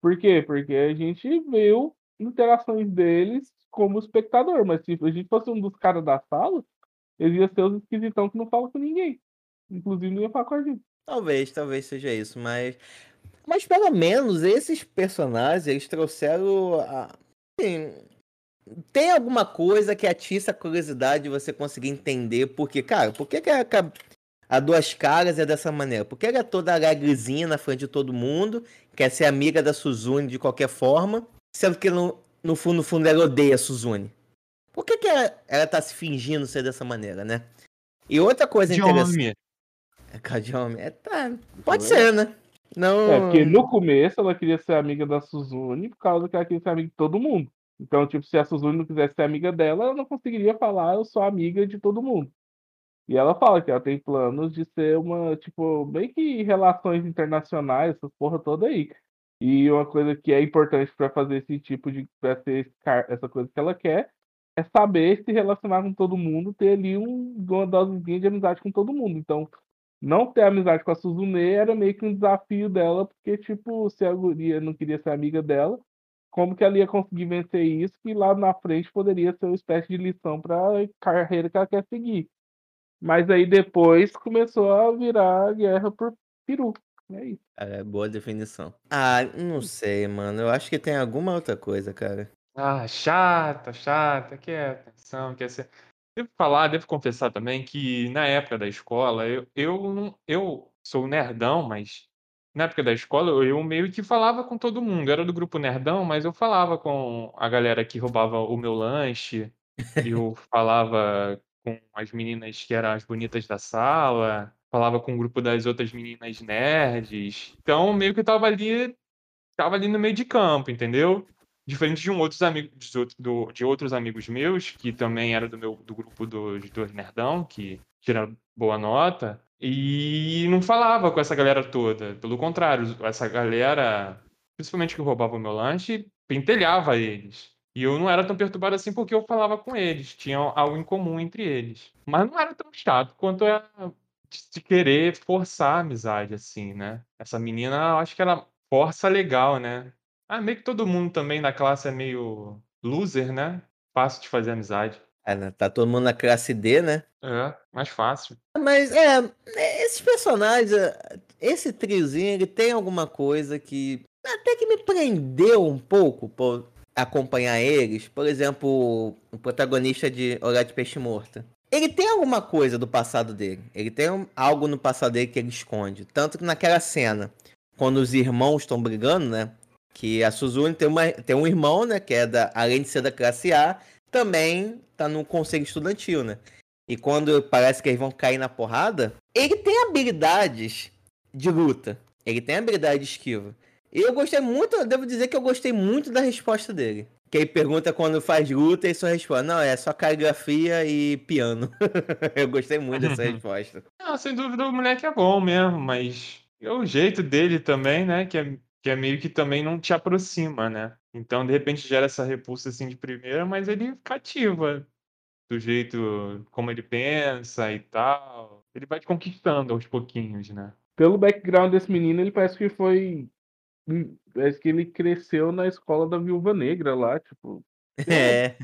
Por quê? Porque a gente viu interações deles como espectador, mas se a gente fosse um dos caras da sala, eles iam ser os esquisitão que não falam com ninguém. Inclusive não ia falar com a gente. Talvez, talvez seja isso, mas. Mas pelo menos esses personagens, eles trouxeram. A... Assim, tem alguma coisa que atiça a curiosidade de você conseguir entender porque, cara, por que, que a, a Duas Caras é dessa maneira? Porque ela é toda alegrezinha na frente de todo mundo, quer ser amiga da Suzune de qualquer forma, sendo que no, no fundo, no fundo ela odeia a Suzune. Por que, que ela, ela tá se fingindo ser dessa maneira, né? E outra coisa interessante. É Kajome. É, tá. Pode ser, né? Não... É, porque no começo ela queria ser amiga da Suzune por causa que ela queria ser amiga de todo mundo. Então, tipo, se a Suzune não quisesse ser amiga dela, ela não conseguiria falar eu sou amiga de todo mundo. E ela fala que ela tem planos de ser uma, tipo, bem que relações internacionais, essa porra toda aí. E uma coisa que é importante para fazer esse tipo de. pra ter essa coisa que ela quer, é saber se relacionar com todo mundo, ter ali um, uma dosezinha de amizade com todo mundo. Então, não ter amizade com a Suzune era meio que um desafio dela, porque, tipo, se a guria não queria ser amiga dela, como que ela ia conseguir vencer isso, que lá na frente poderia ser uma espécie de lição para a carreira que ela quer seguir. Mas aí depois começou a virar guerra por peru. É isso. É, boa definição. Ah, não sei, mano. Eu acho que tem alguma outra coisa, cara. Ah, chata, chata, quer atenção, quer ser. Devo falar, devo confessar também que na época da escola, eu, eu, não, eu sou nerdão, mas na época da escola eu meio que falava com todo mundo. Era do grupo nerdão, mas eu falava com a galera que roubava o meu lanche. Eu falava com as meninas que eram as bonitas da sala. Falava com o grupo das outras meninas nerds. Então, meio que eu tava ali, tava ali no meio de campo, entendeu? Diferente de um outros amigos de outros amigos meus, que também era do meu do grupo dos do Nerdão, que tiraram boa nota, e não falava com essa galera toda. Pelo contrário, essa galera, principalmente que roubava o meu lanche, pentelhava eles. E eu não era tão perturbado assim porque eu falava com eles, tinha algo em comum entre eles. Mas não era tão chato quanto é de querer forçar a amizade, assim, né? Essa menina, eu acho que ela força legal, né? Ah, meio que todo mundo também da classe é meio loser, né? Fácil de fazer amizade. É, né? Tá todo mundo na classe D, né? É, mais fácil. Mas, é, esses personagens, é, esse triozinho, ele tem alguma coisa que até que me prendeu um pouco por acompanhar eles. Por exemplo, o protagonista de Olhar de Peixe Morto. Ele tem alguma coisa do passado dele. Ele tem algo no passado dele que ele esconde. Tanto que naquela cena, quando os irmãos estão brigando, né? Que a Suzune tem, uma, tem um irmão, né? Que é da, além de ser da classe A, também tá no conselho estudantil, né? E quando parece que eles vão cair na porrada, ele tem habilidades de luta. Ele tem habilidade de esquiva. E eu gostei muito, eu devo dizer que eu gostei muito da resposta dele. Que ele pergunta quando faz luta e só responde: Não, é só caligrafia e piano. eu gostei muito dessa resposta. Não, sem dúvida o moleque é bom mesmo, mas é o jeito dele também, né? Que é que é meio que também não te aproxima, né? Então, de repente, gera essa repulsa assim de primeira, mas ele cativa do jeito como ele pensa e tal. Ele vai te conquistando aos pouquinhos, né? Pelo background desse menino, ele parece que foi. Hum, parece que ele cresceu na escola da Viúva Negra lá, tipo. É.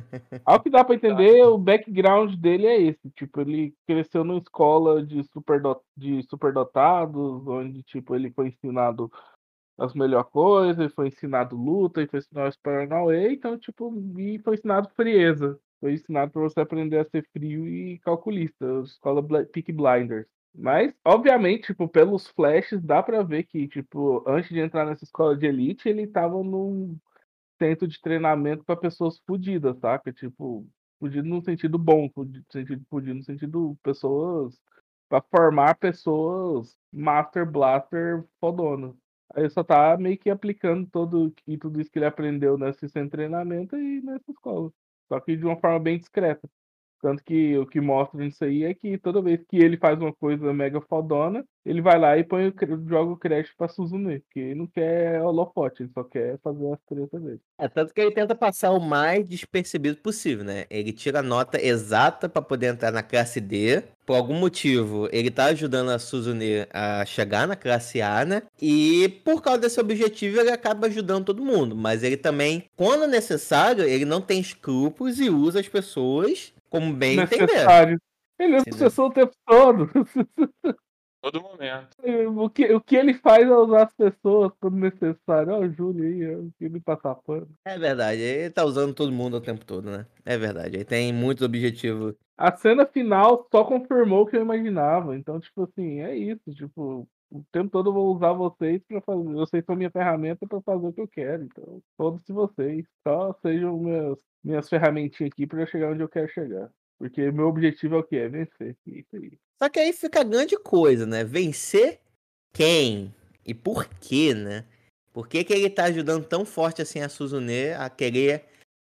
Ao que dá pra entender, o background dele é esse. Tipo, ele cresceu numa escola de, superdot... de superdotados, onde, tipo, ele foi ensinado as melhores coisas, ele foi ensinado luta, ele foi ensinado os Paranauê, então, tipo, e foi ensinado frieza. Foi ensinado para você aprender a ser frio e calculista, escola Peak Blinders. Mas, obviamente, tipo, pelos flashes, dá pra ver que, tipo, antes de entrar nessa escola de elite, ele tava num centro de treinamento para pessoas fodidas, saca? Tipo, fudido no sentido bom, fudido, sentido fudido no sentido pessoas para formar pessoas Master Blaster fodonas. Aí só tá meio que aplicando todo e tudo isso que ele aprendeu nesse treinamento e nessa escola. Só que de uma forma bem discreta. Tanto que o que mostra nisso aí é que toda vez que ele faz uma coisa mega fodona, ele vai lá e põe o, joga o crédito pra Suzune. Porque ele não quer holofote, ele só quer fazer as tretas dele. É tanto que ele tenta passar o mais despercebido possível, né? Ele tira a nota exata pra poder entrar na classe D. Por algum motivo, ele tá ajudando a Suzune a chegar na classe A, né? E por causa desse objetivo, ele acaba ajudando todo mundo. Mas ele também, quando necessário, ele não tem escrúpulos e usa as pessoas como bem entender. Necessário. Ele é Entendeu? o tempo todo. Todo momento. o, que, o que ele faz é usar as pessoas quando necessário. Ó, o Júlio aí, que ele passar pano. É verdade, ele tá usando todo mundo o tempo todo, né? É verdade, ele tem muitos objetivos. A cena final só confirmou o que eu imaginava. Então, tipo assim, é isso. Tipo, o tempo todo eu vou usar vocês para fazer. Vocês são minha ferramenta para fazer o que eu quero. Então, todos vocês. Só sejam meus, minhas ferramentinhas aqui para eu chegar onde eu quero chegar. Porque meu objetivo é o quê? É vencer. É Isso aí. Só que aí fica a grande coisa, né? Vencer quem? E por quê, né? Por que, que ele tá ajudando tão forte assim a Suzune a querer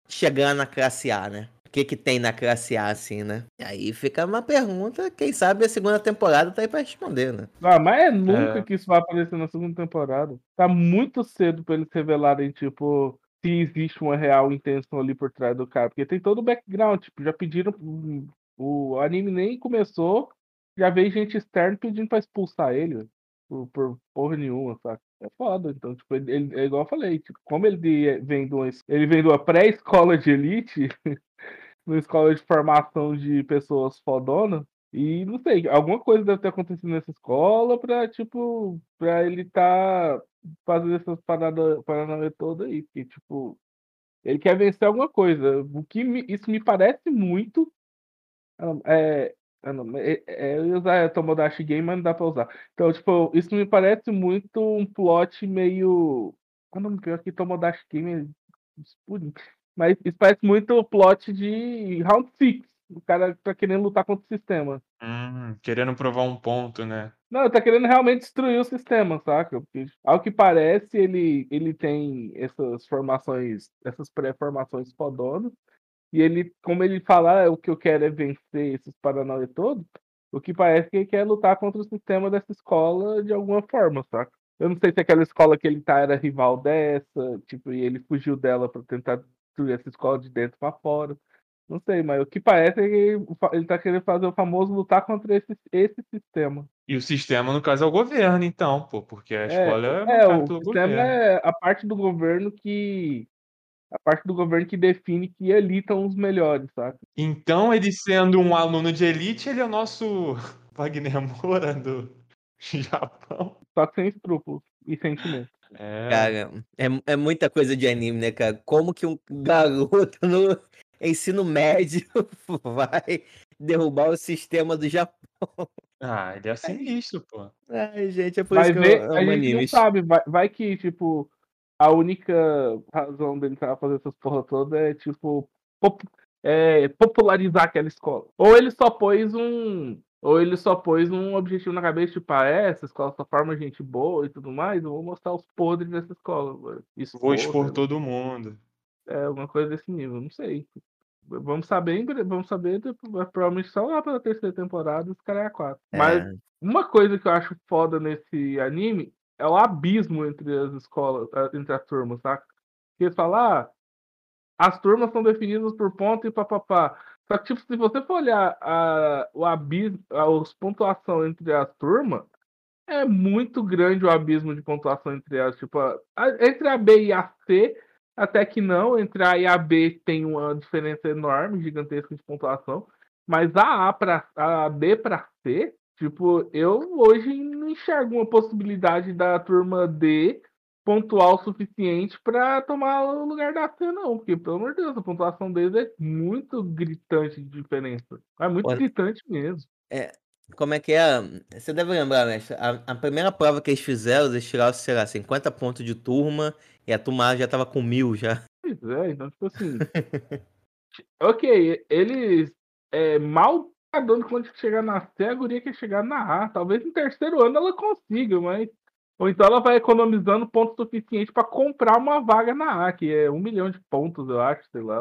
chegar na classe A, né? O que que tem na classe A, assim, né? E aí fica uma pergunta, quem sabe a segunda temporada tá aí pra responder, né? Ah, mas é nunca É. que isso vai aparecer na segunda temporada. Tá muito cedo pra eles revelarem, tipo, se existe uma real intenção ali por trás do cara. Porque tem todo o background, tipo, já pediram. hum, O anime nem começou, já veio gente externa pedindo pra expulsar ele, por, por porra nenhuma, saca? É foda. Então, tipo, ele, ele- é igual eu falei, tipo, como ele de- vem de uma, ele vem de uma pré-escola de elite, uma escola de formação de pessoas fodonas. E não sei, alguma coisa deve ter acontecido nessa escola pra, tipo, pra ele tá fazendo essas paradas paranauê toda aí. Porque, tipo, ele quer vencer alguma coisa. O que me- isso me parece muito. ah, É, ah, é, é, ia usar Tomodachi Game, mas não dá pra usar. Então, tipo, isso me parece muito um plot meio. Ah, não, pior que Tomodachi Game é. Mas isso parece muito o plot de Round 6. O cara tá querendo lutar contra o sistema. Hum, querendo provar um ponto, né? Não, ele tá querendo realmente destruir o sistema, saca? Porque, ao que parece, ele, ele tem essas formações, essas pré-formações fodonas. E ele, como ele fala, "Ah, o que eu quero é vencer esses paranauê todos, o que parece que ele quer lutar contra o sistema dessa escola de alguma forma, saca? Eu não sei se aquela escola que ele tá era rival dessa, tipo, e ele fugiu dela pra tentar essa escola de dentro pra fora. Não sei, mas o que parece é que ele tá querendo fazer o famoso lutar contra esse, esse sistema. E o sistema, no caso, é o governo, então, pô, porque a escola é, é, montada o sistema governo. é a parte do governo que. A parte do governo que define que estão os melhores, saca? Então, ele sendo um aluno de elite, ele é o nosso Wagner Moura do Japão. Só que sem escrúpulos e sentimento. É. Cara, é, é muita coisa de anime, né, cara? Como que um garoto no ensino médio vai derrubar o sistema do Japão? Ah, ele é sinistro, pô. Ai, gente, é por Vai isso que ver, eu a amo gente não sabe, vai, vai que, tipo, a única razão dele estar fazendo essas porra toda é, tipo, pop- é, popularizar aquela escola. Ou ele só pôs um. Ou ele só pôs um objetivo na cabeça, tipo, ah, é, essa escola só forma gente boa e tudo mais, eu vou mostrar os podres dessa escola. mano. Vou Expor, expor né? todo mundo. É, alguma coisa desse nível, não sei. Vamos saber, vamos saber, depois- provavelmente só lá pela terceira temporada, os caras é a quatro. Mas É, uma coisa que eu acho foda nesse anime é o abismo entre as escolas, entre as turmas, saca? Porque eles falam, ah, as turmas são definidas por ponto e papapá. Só que, tipo, se você for olhar a, o abismo, a, os pontuação entre as turmas, é muito grande o abismo de pontuação entre elas. Tipo, a- entre a B e a C, até que não. Entre a A e a B tem uma diferença enorme, gigantesca de pontuação. Mas a A para a B para C, tipo, eu hoje não enxergo uma possibilidade da turma D pontuar o suficiente para tomar o lugar da C, não. Porque, pelo amor de Deus, a pontuação deles é muito gritante de diferença. É muito Olha- gritante mesmo. como é que é? Você deve lembrar, mestre. A, a primeira prova que eles fizeram, eles tiraram, sei lá, 50 pontos de turma e a turma já tava com mil já. Pois é, então, tipo assim. ok, eles é, mal tá dando conta de chegar na C, a guria quer chegar na A. Talvez no terceiro ano ela consiga, mas Ou então ela vai economizando ponto suficiente pra comprar uma vaga na A, que é um milhão de pontos, eu acho, sei lá,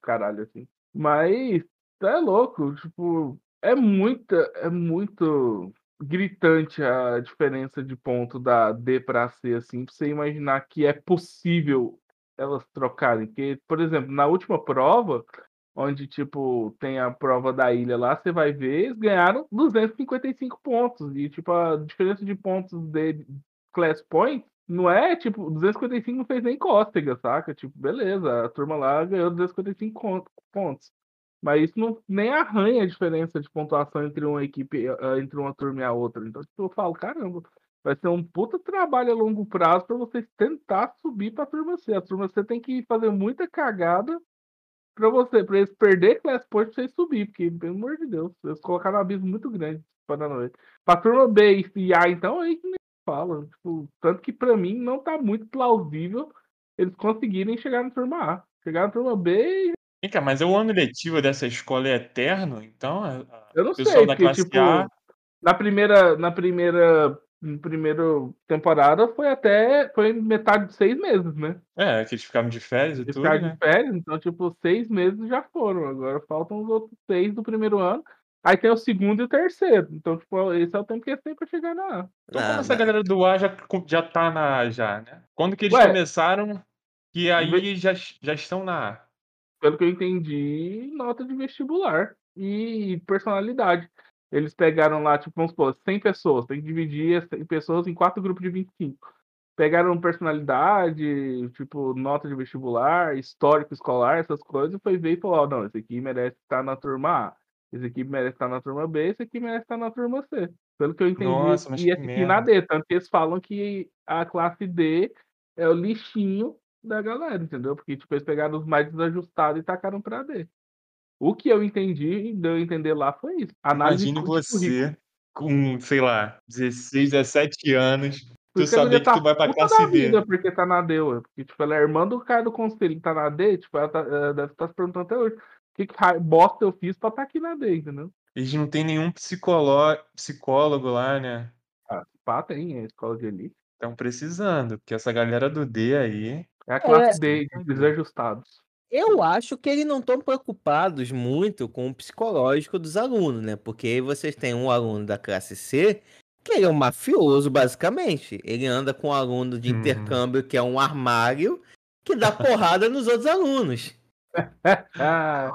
caralho assim. Mas é louco, tipo, é muita, é muito gritante a diferença de ponto da D pra C, assim, pra você imaginar que é possível elas trocarem. Porque, por exemplo, na última prova, onde, tipo, tem a prova da ilha lá, você vai ver, eles ganharam 255 pontos. E, tipo, a diferença de pontos de Class Point não é, tipo, 255 não fez nem cócega, saca? Tipo, beleza, a turma lá ganhou 255 con- pontos. Mas isso não, nem arranha a diferença de pontuação entre uma equipe, eh, entre uma turma e a outra. Então, tipo, eu falo, caramba, vai ser um puta trabalho a longo prazo para vocês tentar subir pra turma C. A turma C tem que fazer muita cagada pra você, pra eles perder class point pra vocês subir, porque, pelo amor de Deus, eles colocaram um abismo muito grande para noite. Pra turma B e A, então, aí que nem fala. Tipo, tanto que pra mim não tá muito plausível eles conseguirem chegar na turma A. Chegar na turma B, Vem cá, mas o ano letivo dessa escola é eterno? Então, eu não sei, porque, tipo, A. na primeira, na primeira, na primeira temporada foi até, foi metade de seis meses, né? É, que eles ficaram de férias e Eles tudo, ficaram né? de férias, então, tipo, seis meses já foram. Agora faltam os outros seis do primeiro ano. Aí tem o segundo e o terceiro. Então, tipo, esse é o tempo que eles têm pra chegar na A. Então, Ah, essa mas- galera do A já, já tá na A já, né? Quando que eles Ué, começaram, que aí já, já estão na A. pelo que eu entendi, nota de vestibular e personalidade. Eles pegaram lá, tipo, vamos supor, 100 pessoas, tem que dividir as 100 pessoas em quatro grupos de 25. Pegaram personalidade, tipo, nota de vestibular, histórico escolar, essas coisas, e foi ver e falou, ó, não, esse aqui merece estar na turma A, esse aqui merece estar na turma B, esse aqui merece estar na turma C. Pelo que eu entendi, Nossa, mas e esse aqui na. D, tanto que eles falam que a classe D é o lixinho da galera, entendeu? Porque, tipo, eles pegaram os mais desajustados e tacaram pra D. O que eu entendi, deu a entender lá foi isso. Análise Imagine você com, sei lá, 16, 17 anos, Por tu saber guria que tá tu vai pra classe D. vida porque tá na D, ué. Porque, tipo, ela é irmã do cara do conselho que tá na D, tipo, ela, tá, ela deve estar se perguntando até hoje. O que, que bosta eu fiz pra estar aqui na D, entendeu? Eles não tem nenhum psicóló psicólogo lá, né? Ah, pá, tem, é escola de elite. Estão precisando, porque essa galera do D aí. É a classe É. D, de desajustados. Eu acho que eles não estão preocupados muito com o psicológico dos alunos, né? Porque aí vocês têm um aluno da classe C que ele é um mafioso, basicamente. Ele anda com um aluno de Uhum. intercâmbio que é um armário que dá porrada nos outros alunos. Ah,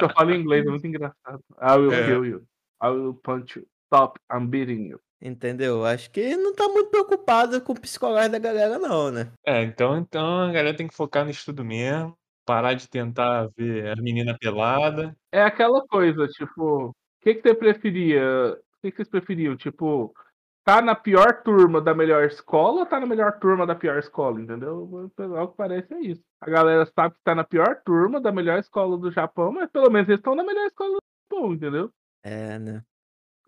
eu falo inglês, é muito engraçado. I will É. kill you. I will punch you. Stop, I'm beating you. Entendeu? Acho que ele não tá muito preocupado com o psicológico da galera, não, né? É, então, então a galera tem que focar no estudo mesmo, parar de tentar ver a menina pelada. É aquela coisa, tipo, o que, que você preferia? O que, que vocês preferiam? Tipo, tá na pior turma da melhor escola ou tá na melhor turma da pior escola, entendeu? Ao que parece é isso. A galera sabe que tá na pior turma da melhor escola do Japão, mas pelo menos eles estão na melhor escola do Japão, entendeu? É, né?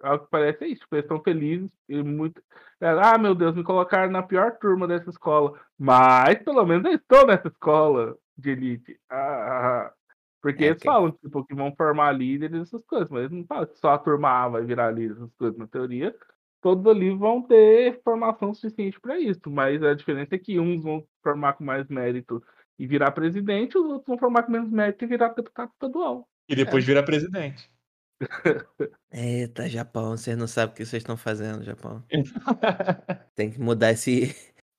Ao que parece é isso. Tipo, eles estão felizes e muito. Ah, meu Deus, me colocaram na pior turma dessa escola. Mas pelo menos eu estou nessa escola de elite. Ah, porque É, eles que- falam tipo, que vão formar líderes essas coisas, mas eles não falam que só a turma A vai virar líder, essas coisas. Na teoria, todos ali vão ter formação suficiente para isso. Mas a diferença é que uns vão formar com mais mérito e virar presidente, os outros vão formar com menos mérito e virar deputado estadual. E depois vira presidente. Eita, Japão, vocês não sabem o que vocês estão fazendo, Japão. Tem que mudar esse.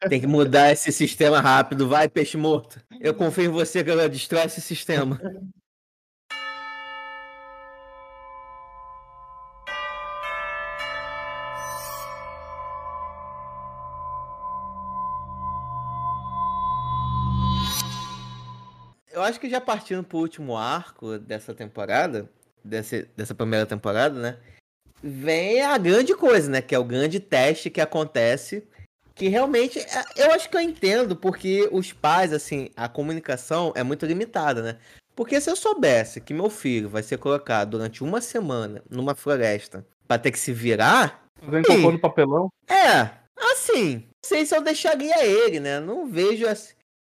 Tem que mudar esse sistema rápido. Vai, peixe morto. Eu confio em você, galera. Destrói esse sistema. Eu acho que já partindo pro último arco dessa temporada, dessa, dessa primeira temporada, né? Vem a grande coisa, né? Que é o grande teste que acontece. Que realmente, é- eu acho que eu entendo, porque os pais, assim, a comunicação é muito limitada, né? Porque se eu soubesse que meu filho vai ser colocado durante uma semana numa floresta pra ter que se virar, Fazendo cocô no papelão. é, assim, não sei se eu deixaria ele, né? Não vejo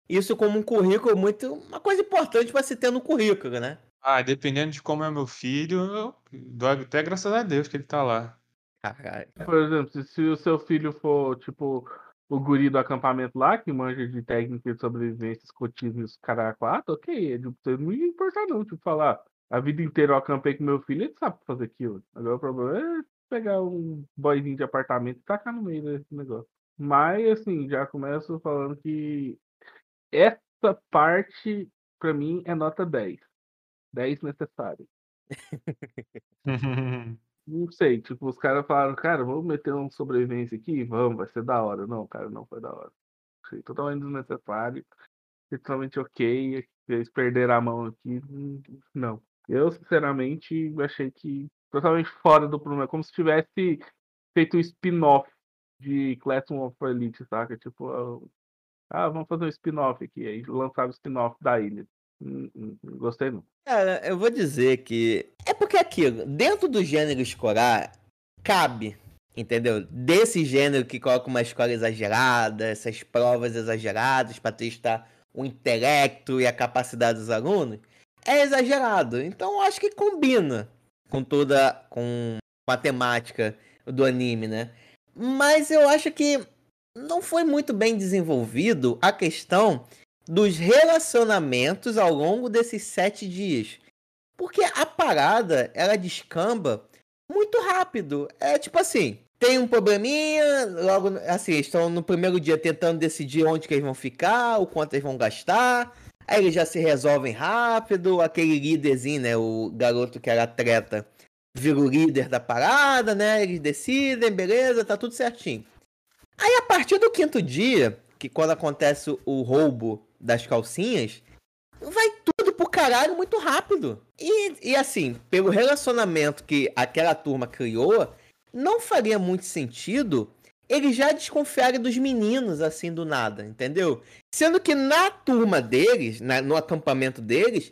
isso como um currículo muito. Uma coisa importante pra se ter no currículo, né? Ah, dependendo de como é meu filho, eu dou até graças a Deus que ele tá lá. Caralho. Por exemplo, se, se o seu filho for, tipo, o guri do acampamento lá, que manja de técnica de sobrevivência, escotismo e os caras quatro, ok, é, tipo, não ia importar não, tipo, falar, a vida inteira eu acampei com meu filho, ele sabe fazer aquilo. Agora o problema é pegar um boyzinho de apartamento e tacar no meio desse negócio. Mas, assim, já começo falando que essa parte, pra mim, é nota 10. 10 necessário. Não sei, tipo, os caras falaram, cara, vamos meter um sobrevivência aqui? Vamos, vai ser da hora. Não, cara, não foi da hora. Achei totalmente desnecessário. Totalmente ok. Eles perderam a mão aqui. Não. Eu, sinceramente, achei que totalmente fora do problema. Como se tivesse feito um spin-off de Classroom of Elite, saca? Tipo, ah, vamos fazer um spin-off aqui. Aí lançaram o spin-off da ilha. Hum, hum, hum, Gostei não. Cara, eu vou dizer que. É porque aquilo, dentro do gênero escolar, cabe, entendeu? Desse gênero que coloca uma escola exagerada, essas provas exageradas pra testar o intelecto e a capacidade dos alunos, é exagerado. Então acho que combina com toda. com a temática do anime, né? Mas eu acho que não foi muito bem desenvolvido a questão dos relacionamentos ao longo desses sete dias. Porque a parada, ela descamba muito rápido. É tipo assim, tem um probleminha, logo, assim, estão no primeiro dia tentando decidir onde que eles vão ficar, o quanto eles vão gastar. Aí eles já se resolvem rápido, aquele líderzinho, né, o garoto que era atleta, vira o líder da parada, né, eles decidem, beleza, tá tudo certinho. Aí a partir do quinto dia, que quando acontece o roubo das calcinhas, vai tudo pro caralho muito rápido. E, e assim, pelo relacionamento que aquela turma criou, não faria muito sentido eles já desconfiarem dos meninos assim do nada, entendeu? Sendo que na turma deles, na- no acampamento deles,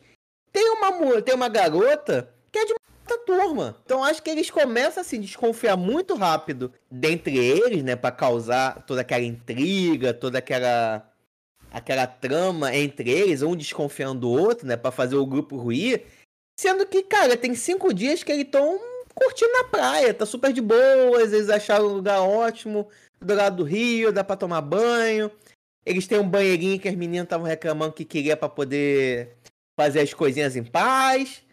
tem uma, tem uma garota que é de outra turma. Então acho que eles começam a se desconfiar muito rápido dentre eles, né, Pra causar toda aquela intriga, toda aquela aquela trama entre eles, um desconfiando do outro, né, Pra fazer o grupo ruir. Sendo que, cara, tem cinco dias que eles estão curtindo na praia, tá super de boas, eles acharam um lugar ótimo, do lado do rio, dá pra tomar banho. Eles têm um banheirinho que as meninas estavam reclamando que queria pra poder fazer as coisinhas em paz.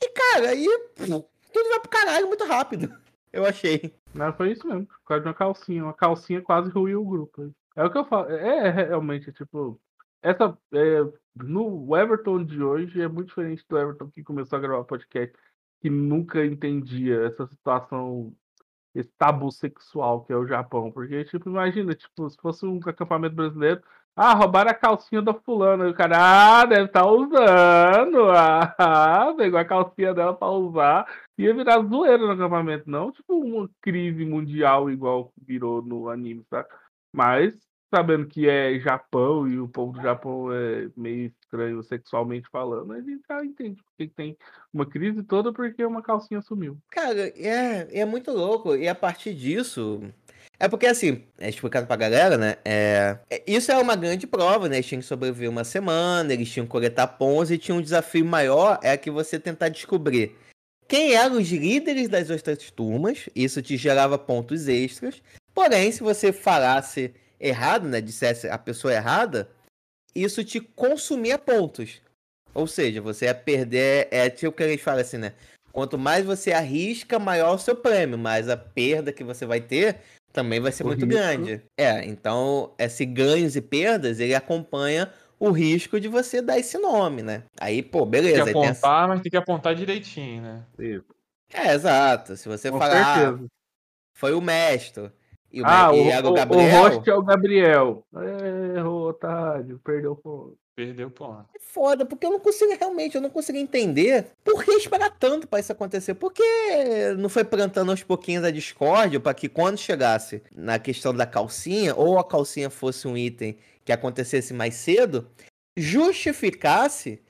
E, cara, aí tudo vai pro caralho muito rápido. Eu achei. Mas foi isso mesmo, por causa de uma calcinha. Uma calcinha quase ruiu o grupo. É o que eu falo. É, é realmente, tipo. Essa. é, no Everton de hoje é muito diferente do Everton que começou a gravar podcast, que nunca entendia essa situação, esse tabu sexual que é o Japão. Porque, tipo, imagina, tipo, se fosse um acampamento brasileiro. Ah, roubaram a calcinha da fulana. E o cara, ah, deve estar usando. Ah, pegou a calcinha dela pra usar ia virar zoeira no acampamento, não tipo uma crise mundial igual virou no anime, sabe? Mas, sabendo que é Japão e o povo do Japão é meio estranho sexualmente falando, a gente já entende porque que tem uma crise toda porque uma calcinha sumiu. Cara, é, é muito louco. E a partir disso. É porque, assim, é explicado pra galera, né? É, é- isso é uma grande prova, né? Eles tinham que sobreviver uma semana, eles tinham que coletar pontos e tinha um desafio maior, é que você tentar descobrir quem eram os líderes das outras turmas. Isso te gerava pontos extras. Porém, se você falasse errado, né? Dissesse a pessoa errada, isso te consumia pontos. Ou seja, você ia perder. É tipo o que eles falam assim, né? Quanto mais você arrisca, maior o seu prêmio, mas a perda que você vai ter também vai ser O muito risco. grande. É, então, esse ganhos e perdas, ele acompanha o risco de você dar esse nome, né? Aí, pô, Tem beleza. que aí tem essa- apontar, mas tem que apontar direitinho, né? Isso. É, exato. Se você Com falar, ah, certeza. foi o mestre. E o, Ah, o, e era o o, o Gabriel. host é o Gabriel. É, Errou, otário, perdeu o ponto. Perdeu ponto. É foda, porque eu não consigo realmente, eu não consigo entender por que esperar tanto pra isso acontecer. Por que não foi plantando aos pouquinhos a discórdia pra que quando chegasse na questão da calcinha, ou a calcinha fosse um item que acontecesse mais cedo, justificasse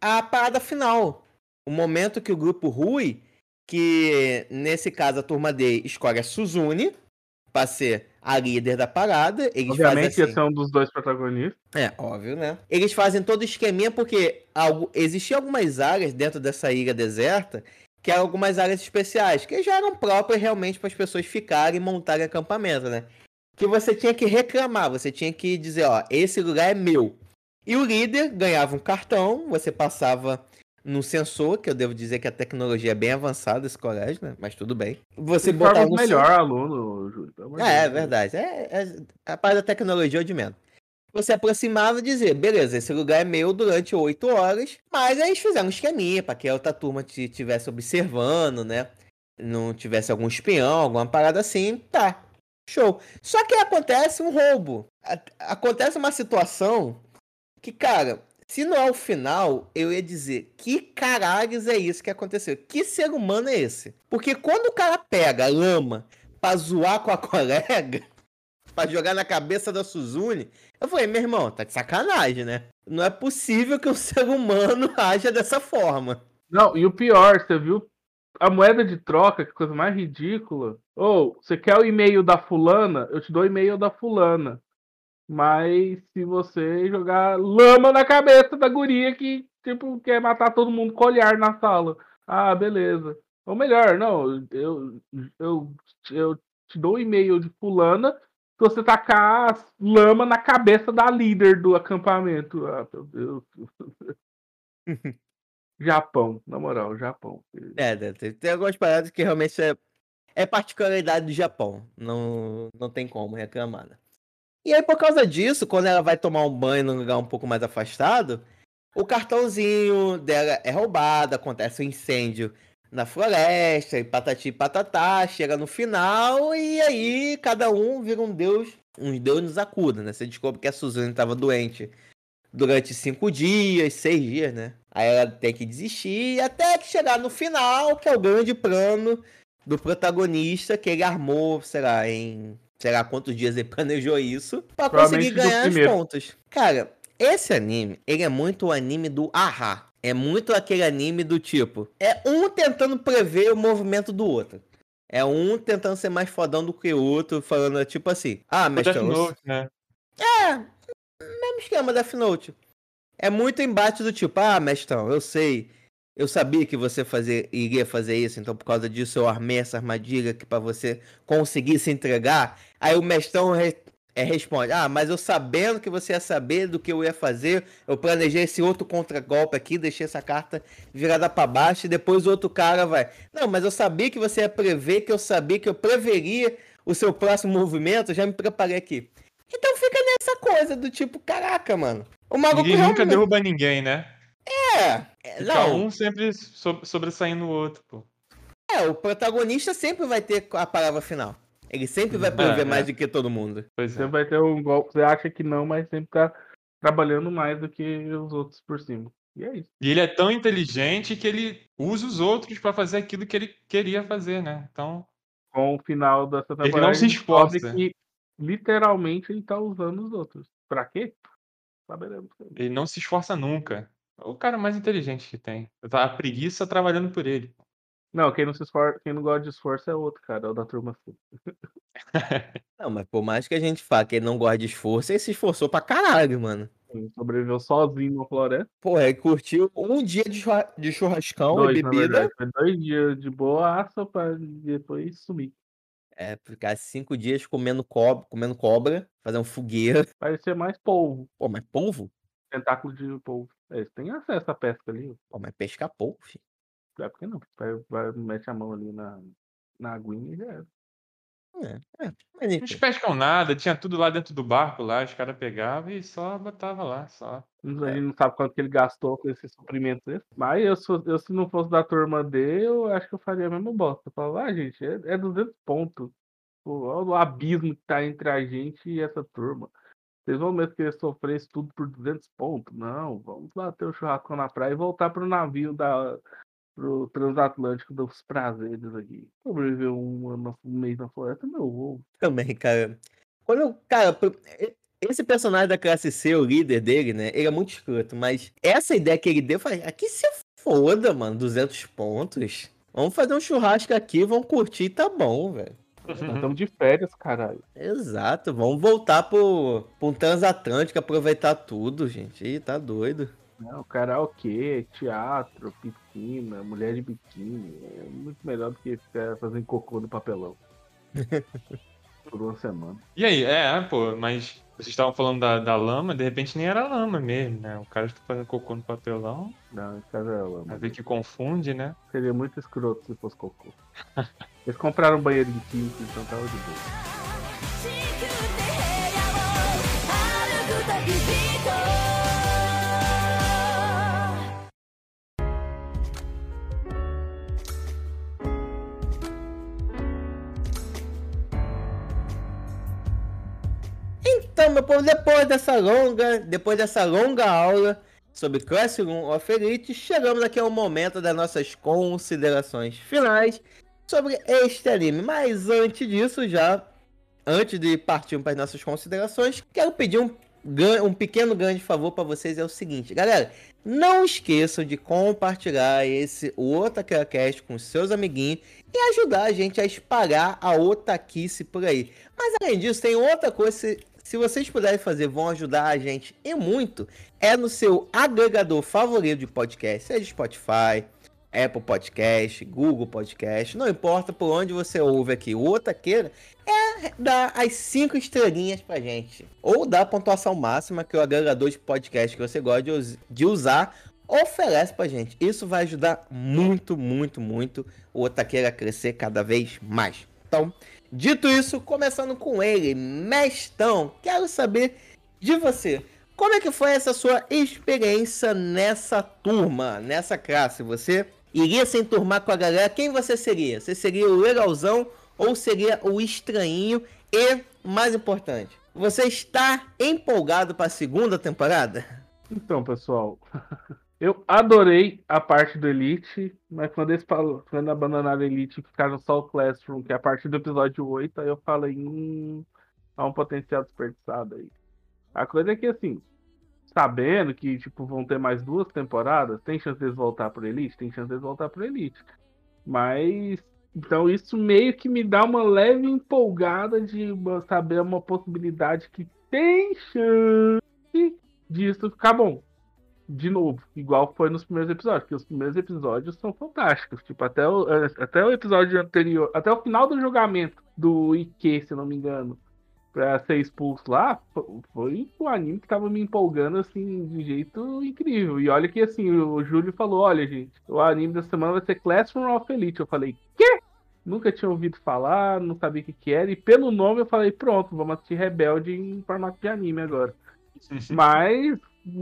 a parada final. O momento que o grupo Rui, que nesse caso a turma D escolhe a Suzune pra ser a líder da parada, eles Obviamente fazem assim, um dos dois protagonistas. é, óbvio, né? Eles fazem todo o esqueminha porque algo, existiam algumas áreas dentro dessa ilha deserta que eram algumas áreas especiais, que já eram próprias realmente para as pessoas ficarem e montarem acampamento, né? Que você tinha que reclamar, você tinha que dizer, ó, esse lugar é meu. E o líder ganhava um cartão, você passava no sensor, que eu devo dizer que a tecnologia é bem avançada esse colégio, né? Mas tudo bem. Você Ele o no melhor aluno, Júlio. É, é verdade. É, é, a parte da tecnologia é o de menos. Você aproximava e dizia, beleza, esse lugar é meu durante oito horas, mas aí eles fizeram um esqueminha para que a outra turma te estivesse observando, né? Não tivesse algum espião, alguma parada assim, tá. Show. Só que acontece um roubo. Acontece uma situação que, cara, se não é o final, eu ia dizer, que caralhos é isso que aconteceu? Que ser humano é esse? Porque quando o cara pega a lama pra zoar com a colega, pra jogar na cabeça da Suzune, eu falei, meu irmão, tá de sacanagem, né? Não é possível que um ser humano haja dessa forma. Não, e o pior, você viu a moeda de troca, que coisa mais ridícula. Ou, você quer o e-mail da fulana? Eu te dou o e-mail da fulana. Mas se você jogar lama na cabeça da guria que, tipo, quer matar todo mundo com olhar na sala. Ah, beleza. Ou melhor, não, eu, eu, eu te dou o e-mail de fulana se você tacar lama na cabeça da líder do acampamento. Ah, meu Deus. Japão, na moral, Japão. É, né, tem, tem algumas paradas que realmente é, é particularidade do Japão. Não, não tem como reclamar, né? E aí, por causa disso, quando ela vai tomar um banho num lugar um pouco mais afastado, o cartãozinho dela é roubado, acontece um incêndio na floresta, e patati patatá, chega no final, e aí cada um vira um deus, um deus nos acuda, né? Você descobre que a Suzane estava doente durante cinco dias, seis dias, né? Aí ela tem que desistir, até que chegar no final, que é o grande plano do protagonista, que ele armou, sei lá, em sei lá quantos dias ele planejou isso, pra conseguir ganhar os pontos. Cara, esse anime, ele é muito o anime do ahá. É muito aquele anime do tipo, é um tentando prever o movimento do outro. É um tentando ser mais fodão do que o outro, falando tipo assim, ah, O mestre, Death Note, né? mesmo esquema Death Note. É muito embate do tipo, ah, mestrão, eu sei. Eu sabia que você fazer, iria fazer isso, então por causa disso eu armei essa armadilha que para você conseguir se entregar. Aí o mestrão re- é, responde, ah, mas eu sabendo que você ia saber do que eu ia fazer, eu planejei esse outro contragolpe aqui, deixei essa carta virada para baixo e depois o outro cara vai, não, mas eu sabia que você ia prever, que eu sabia que eu preveria o seu próximo movimento, eu já me preparei aqui. Então fica nessa coisa do tipo, caraca, mano. O maluco Ninguém nunca derruba ninguém, né? É, é, Fica não, um sempre so- sobressaindo o outro, pô. é, o protagonista sempre vai ter a palavra final. Ele sempre vai prever É, mais é. do que todo mundo. Pois Você é. vai ter um golpe, você acha que não, mas sempre tá trabalhando mais do que os outros por cima. E é isso. E ele é tão inteligente que ele usa os outros pra fazer aquilo que ele queria fazer, né? Então, Com o final dessa Ele temporada, não se esforça. que literalmente ele tá usando os outros. Pra quê? Saberemos. ele não se esforça nunca. O cara mais inteligente que tem. A preguiça trabalhando por ele. Não, quem não se esforça, quem não gosta de esforço é outro, cara, é o da turma C. Não, mas por mais que a gente fale que ele não gosta de esforço, ele se esforçou pra caralho, mano. Ele sobreviveu sozinho na floresta. Porra, ele curtiu um dia de, churra- de churrascão dois, e na bebida. Foi dois dias de boaça pra depois sumir. É, ficar cinco dias comendo, cob comendo cobra, fazer um fogueira. Parecia mais polvo. Pô, mas polvo? Tentáculo de polvo. É, eles têm acesso à pesca ali. Pô, mas pescar polvo, filho. É porque não. Vai, vai, mete a mão ali na, na aguinha e já era. É, é, mas Não enfim. pescam nada, tinha tudo lá dentro do barco lá, os caras pegavam e só botava lá, só. A gente não sabe quanto que ele gastou com esses suprimentos. desse. Mas eu, se- eu, se não fosse da turma D, eu acho que eu faria a mesma bosta. Eu falava, ah, gente, é, é 200 pontos. Pô, olha o abismo que tá entre a gente e essa turma. Vocês vão mesmo querer sofrer isso tudo por 200 pontos? Não, vamos lá ter o churrasco na praia e voltar pro navio da pro transatlântico dos prazeres aqui. Sobreviver um ano, um mês na floresta, meu voo. Também, cara. Quando eu, cara, esse personagem da classe C, o líder dele, né? Ele é muito escroto, mas essa ideia que ele deu, eu falei, aqui se foda, mano, 200 pontos. Vamos fazer um churrasco aqui, vamos curtir, tá bom, velho. Nós estamos de férias, caralho. Exato, vamos voltar pro, pro um transatlântico, aproveitar tudo, gente. Ih, tá doido. Não, karaokê, teatro, piscina, mulher de biquíni. É muito melhor do que ficar fazendo cocô no papelão. Por uma semana. E aí, é, pô, mas vocês estavam falando da, da lama, de repente nem era lama mesmo, né? O cara está fazendo cocô no papelão, Não, esse cara é lama. vai ver que confunde, né? Seria muito escroto se fosse cocô. Eles compraram um banheiro de química, então tava de boa. Meu povo, depois dessa longa, depois dessa longa aula sobre Classroom of Elite, chegamos aqui ao momento das nossas considerações finais sobre este anime. Mas antes disso, já antes de partir para as nossas considerações, quero pedir um, um pequeno grande favor para vocês é o seguinte, galera, não esqueçam de compartilhar esse o Otakeracast com seus amiguinhos e ajudar a gente a espalhar a otaquice por aí. Mas além disso, tem outra coisa, se, vocês puderem fazer, vão ajudar a gente e muito, é no seu agregador favorito de podcast, seja Spotify, Apple Podcast, Google Podcast, não importa por onde você ouve aqui, o Otaqueira, é dar as cinco estrelinhas pra gente. Ou dar a pontuação máxima que o agregador de podcast que você gosta de usar oferece pra gente. Isso vai ajudar muito, muito, muito o Otaqueira a crescer cada vez mais. Então, dito isso, começando com ele, Mestão, quero saber de você. Como é que foi essa sua experiência nessa turma, nessa classe? Você iria se enturmar com a galera? Quem você seria? Você seria o legalzão ou seria o estranhinho? E, mais importante, você está empolgado para a segunda temporada? Então, pessoal, eu adorei a parte do Elite, mas quando eles falam, quando abandonaram Elite e ficaram só o Classroom, que é a partir do episódio 8, aí eu falei, hum, há um potencial desperdiçado aí. A coisa é que, assim, sabendo que, tipo, vão ter mais duas temporadas, tem chance deles voltar pro Elite? Tem chance deles voltar pro Elite. Mas, então isso meio que me dá uma leve empolgada de saber uma possibilidade que tem chance disso ficar bom de novo, igual foi nos primeiros episódios, porque os primeiros episódios são fantásticos. Tipo, até o, eh, até o episódio anterior, até o final do julgamento do Ike, se não me engano, pra ser expulso lá, fo- foi o anime que tava me empolgando, assim, de jeito incrível. E olha que, assim, o Júlio falou, olha, gente, o anime da semana vai ser Classroom of Elite. Eu falei, quê? Nunca tinha ouvido falar, não sabia o que que era, e pelo nome eu falei, pronto, vamos assistir Rebelde em formato de anime agora. Mas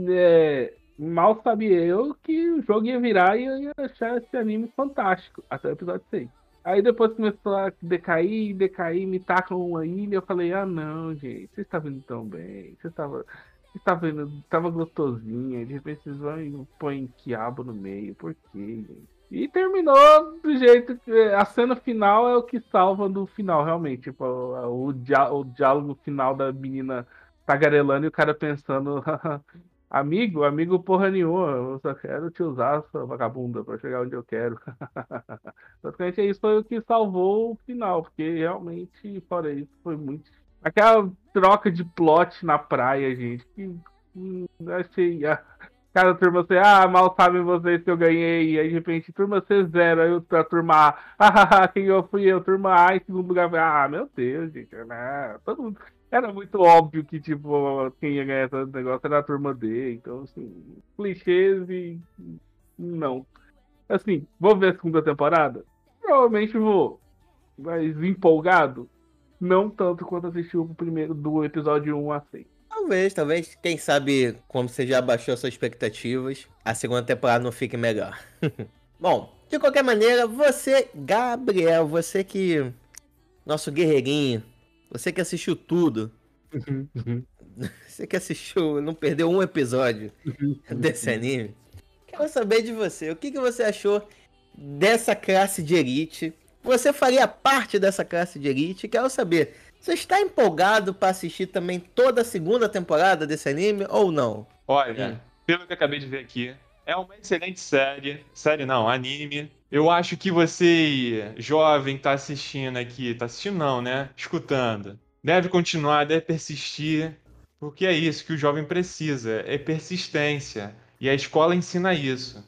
é, mal sabia eu que o jogo ia virar e eu ia achar esse anime fantástico, até o episódio 6. Aí depois começou a decair, decair, me tacam uma ilha, eu falei, ah não, gente, vocês estavam indo tão bem, vocês estavam. Vocês estavam indo, tava gostosinha, de repente vocês vão e põem quiabo no meio, por quê, gente? E terminou do jeito que. A cena final é o que salva do final, realmente. Tipo, o, o, o diálogo final da menina tagarelando e o cara pensando, amigo, amigo porra nenhuma, eu só quero te usar, sua vagabunda, pra chegar onde eu quero. Basicamente isso foi o que salvou o final, porque realmente, fora isso, foi muito. Aquela troca de plot na praia, gente, que hum, achei. ah, Cada turma você, ah, mal sabem vocês que eu ganhei, e aí de repente, turma C zero, aí a turma A, ah, quem eu fui eu, turma A, em segundo lugar, ah, meu Deus, gente, né? todo mundo era muito óbvio que, tipo, quem ia ganhar esse negócio era a turma D. Então, assim, clichês e. Não. Assim, vou ver a segunda temporada? Provavelmente vou. Mas empolgado? Não tanto quanto assistir o primeiro do episódio 1 a 6. Talvez, talvez. Quem sabe, como você já baixou suas expectativas, a segunda temporada não fique melhor. Bom, de qualquer maneira, você, Gabriel, você que. Nosso guerreirinho, você que assistiu tudo, você que assistiu, não perdeu um episódio desse anime, quero saber de você. O que, que você achou dessa classe de elite? Você faria parte dessa classe de elite? Quero saber. Você está empolgado para assistir também toda a segunda temporada desse anime ou não? Olha, Hum. pelo que eu acabei de ver aqui, é uma excelente série. Série não, anime. Eu acho que você, jovem, tá assistindo aqui, tá assistindo não, né? Escutando. Deve continuar, deve persistir. Porque é isso que o jovem precisa, é persistência. E a escola ensina isso.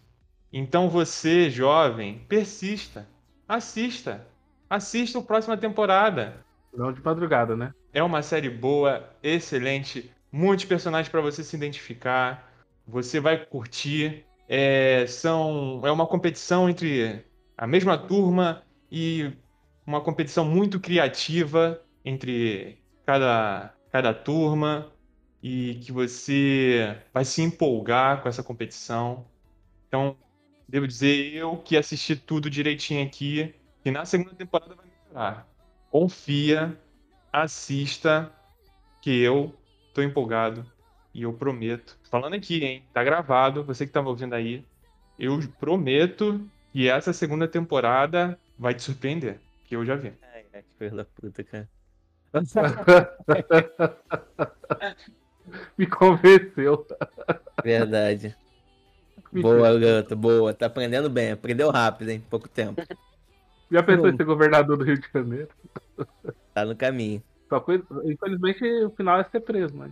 Então você, jovem, persista. Assista. Assista a próxima temporada. Não de madrugada, né? É uma série boa, excelente, muitos personagens para você se identificar. Você vai curtir. É, são, é uma competição entre a mesma turma e uma competição muito criativa entre cada, cada turma e que você vai se empolgar com essa competição. Então, devo dizer, eu que assisti tudo direitinho aqui, que na segunda temporada vai melhorar. Confia, assista, que eu tô empolgado e eu prometo. Falando aqui, hein? Tá gravado, você que tá me ouvindo aí. Eu prometo que essa segunda temporada vai te surpreender, que eu já vi. Ai, ai, que filho da puta, cara. Me convenceu. Verdade. Boa, garoto, boa. Tá aprendendo bem. Aprendeu rápido, hein? Pouco tempo. Já pensou em ser governador do Rio de Janeiro? Tá no caminho. Só coisa... Infelizmente, o final é ser preso, mas.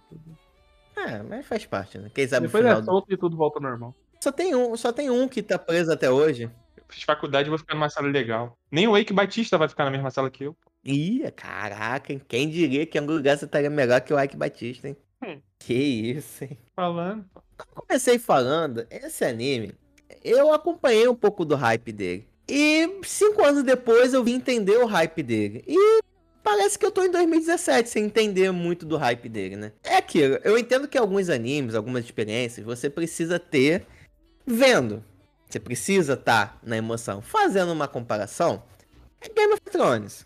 É, mas faz parte, né? Quem sabe Depois o é final. do- solto e tudo volta ao normal. Só tem um, só tem um que tá preso até hoje. Eu fiz faculdade e vou ficar numa sala legal. Nem o Eike Batista vai ficar na mesma sala que eu. Ih, caraca, hein? quem diria que em algum lugar você estaria melhor que o Ike Batista, hein? Hum. Que isso, hein? Falando. Comecei falando, esse anime, eu acompanhei um pouco do hype dele. E cinco anos depois eu vim entender o hype dele. E parece que eu tô em 2017 sem entender muito do hype dele, né? É aquilo, eu entendo que alguns animes, algumas experiências, você precisa ter vendo. Você precisa estar na emoção. Fazendo uma comparação, é Game of Thrones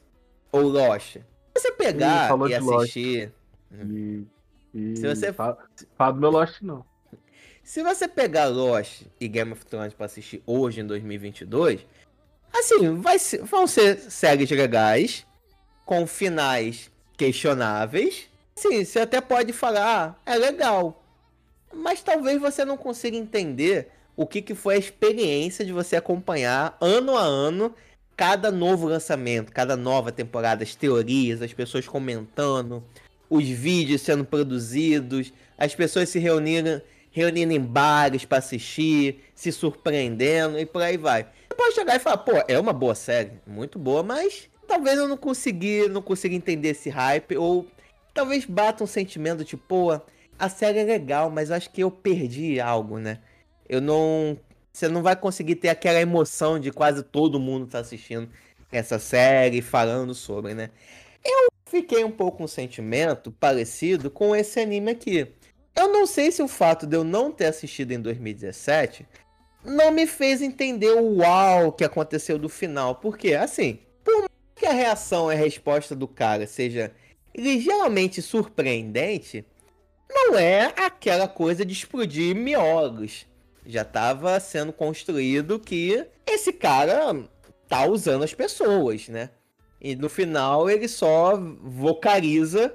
ou Lost. Você Ih, pegar falou e assistir. E. e Se você- Fala, fala do meu Lost, não. Se você pegar Lost e Game of Thrones pra assistir hoje em 2022, assim, vai ser- vão ser séries legais, com finais questionáveis. Sim, você até pode falar, ah, é legal. Mas talvez você não consiga entender o que, que foi a experiência de você acompanhar ano a ano cada novo lançamento, cada nova temporada, as teorias, as pessoas comentando, os vídeos sendo produzidos, as pessoas se reunindo, reunindo em bares pra assistir, se surpreendendo e por aí vai. Você pode chegar e falar, pô, é uma boa série, muito boa, mas talvez eu não consegui, não consiga entender esse hype ou talvez bata um sentimento tipo, pô, a série é legal, mas eu acho que eu perdi algo, né? Eu não você não vai conseguir ter aquela emoção de quase todo mundo tá assistindo essa série, falando sobre, né? Eu fiquei um pouco com um sentimento parecido com esse anime aqui. Eu não sei se o fato de eu não ter assistido em 2017 não me fez entender o uau que aconteceu do final. Porque, assim, a reação e a resposta do cara seja ligeiramente surpreendente, não é aquela coisa de explodir miolos. Já estava sendo construído que esse cara tá usando as pessoas, né? E no final ele só vocaliza,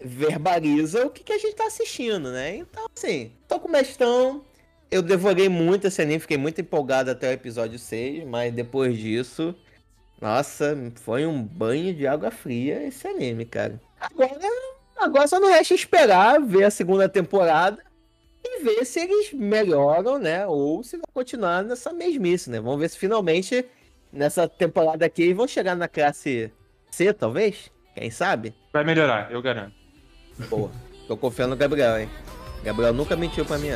verbaliza o que, que a gente tá assistindo, né? Então, assim, tô com o mestão. Eu devorei muito esse anime, fiquei muito empolgado até o episódio 6, mas depois disso, nossa, foi um banho de água fria esse anime, cara. Agora, agora só não resta esperar ver a segunda temporada e ver se eles melhoram, né? Ou se vai continuar nessa mesmice, né? Vamos ver se finalmente nessa temporada aqui eles vão chegar na classe C, talvez? Quem sabe? Vai melhorar, eu garanto. Boa. Tô confiando no Gabriel, hein? Gabriel nunca mentiu pra mim.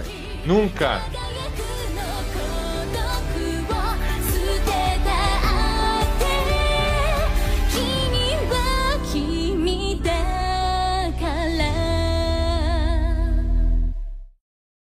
Nunca!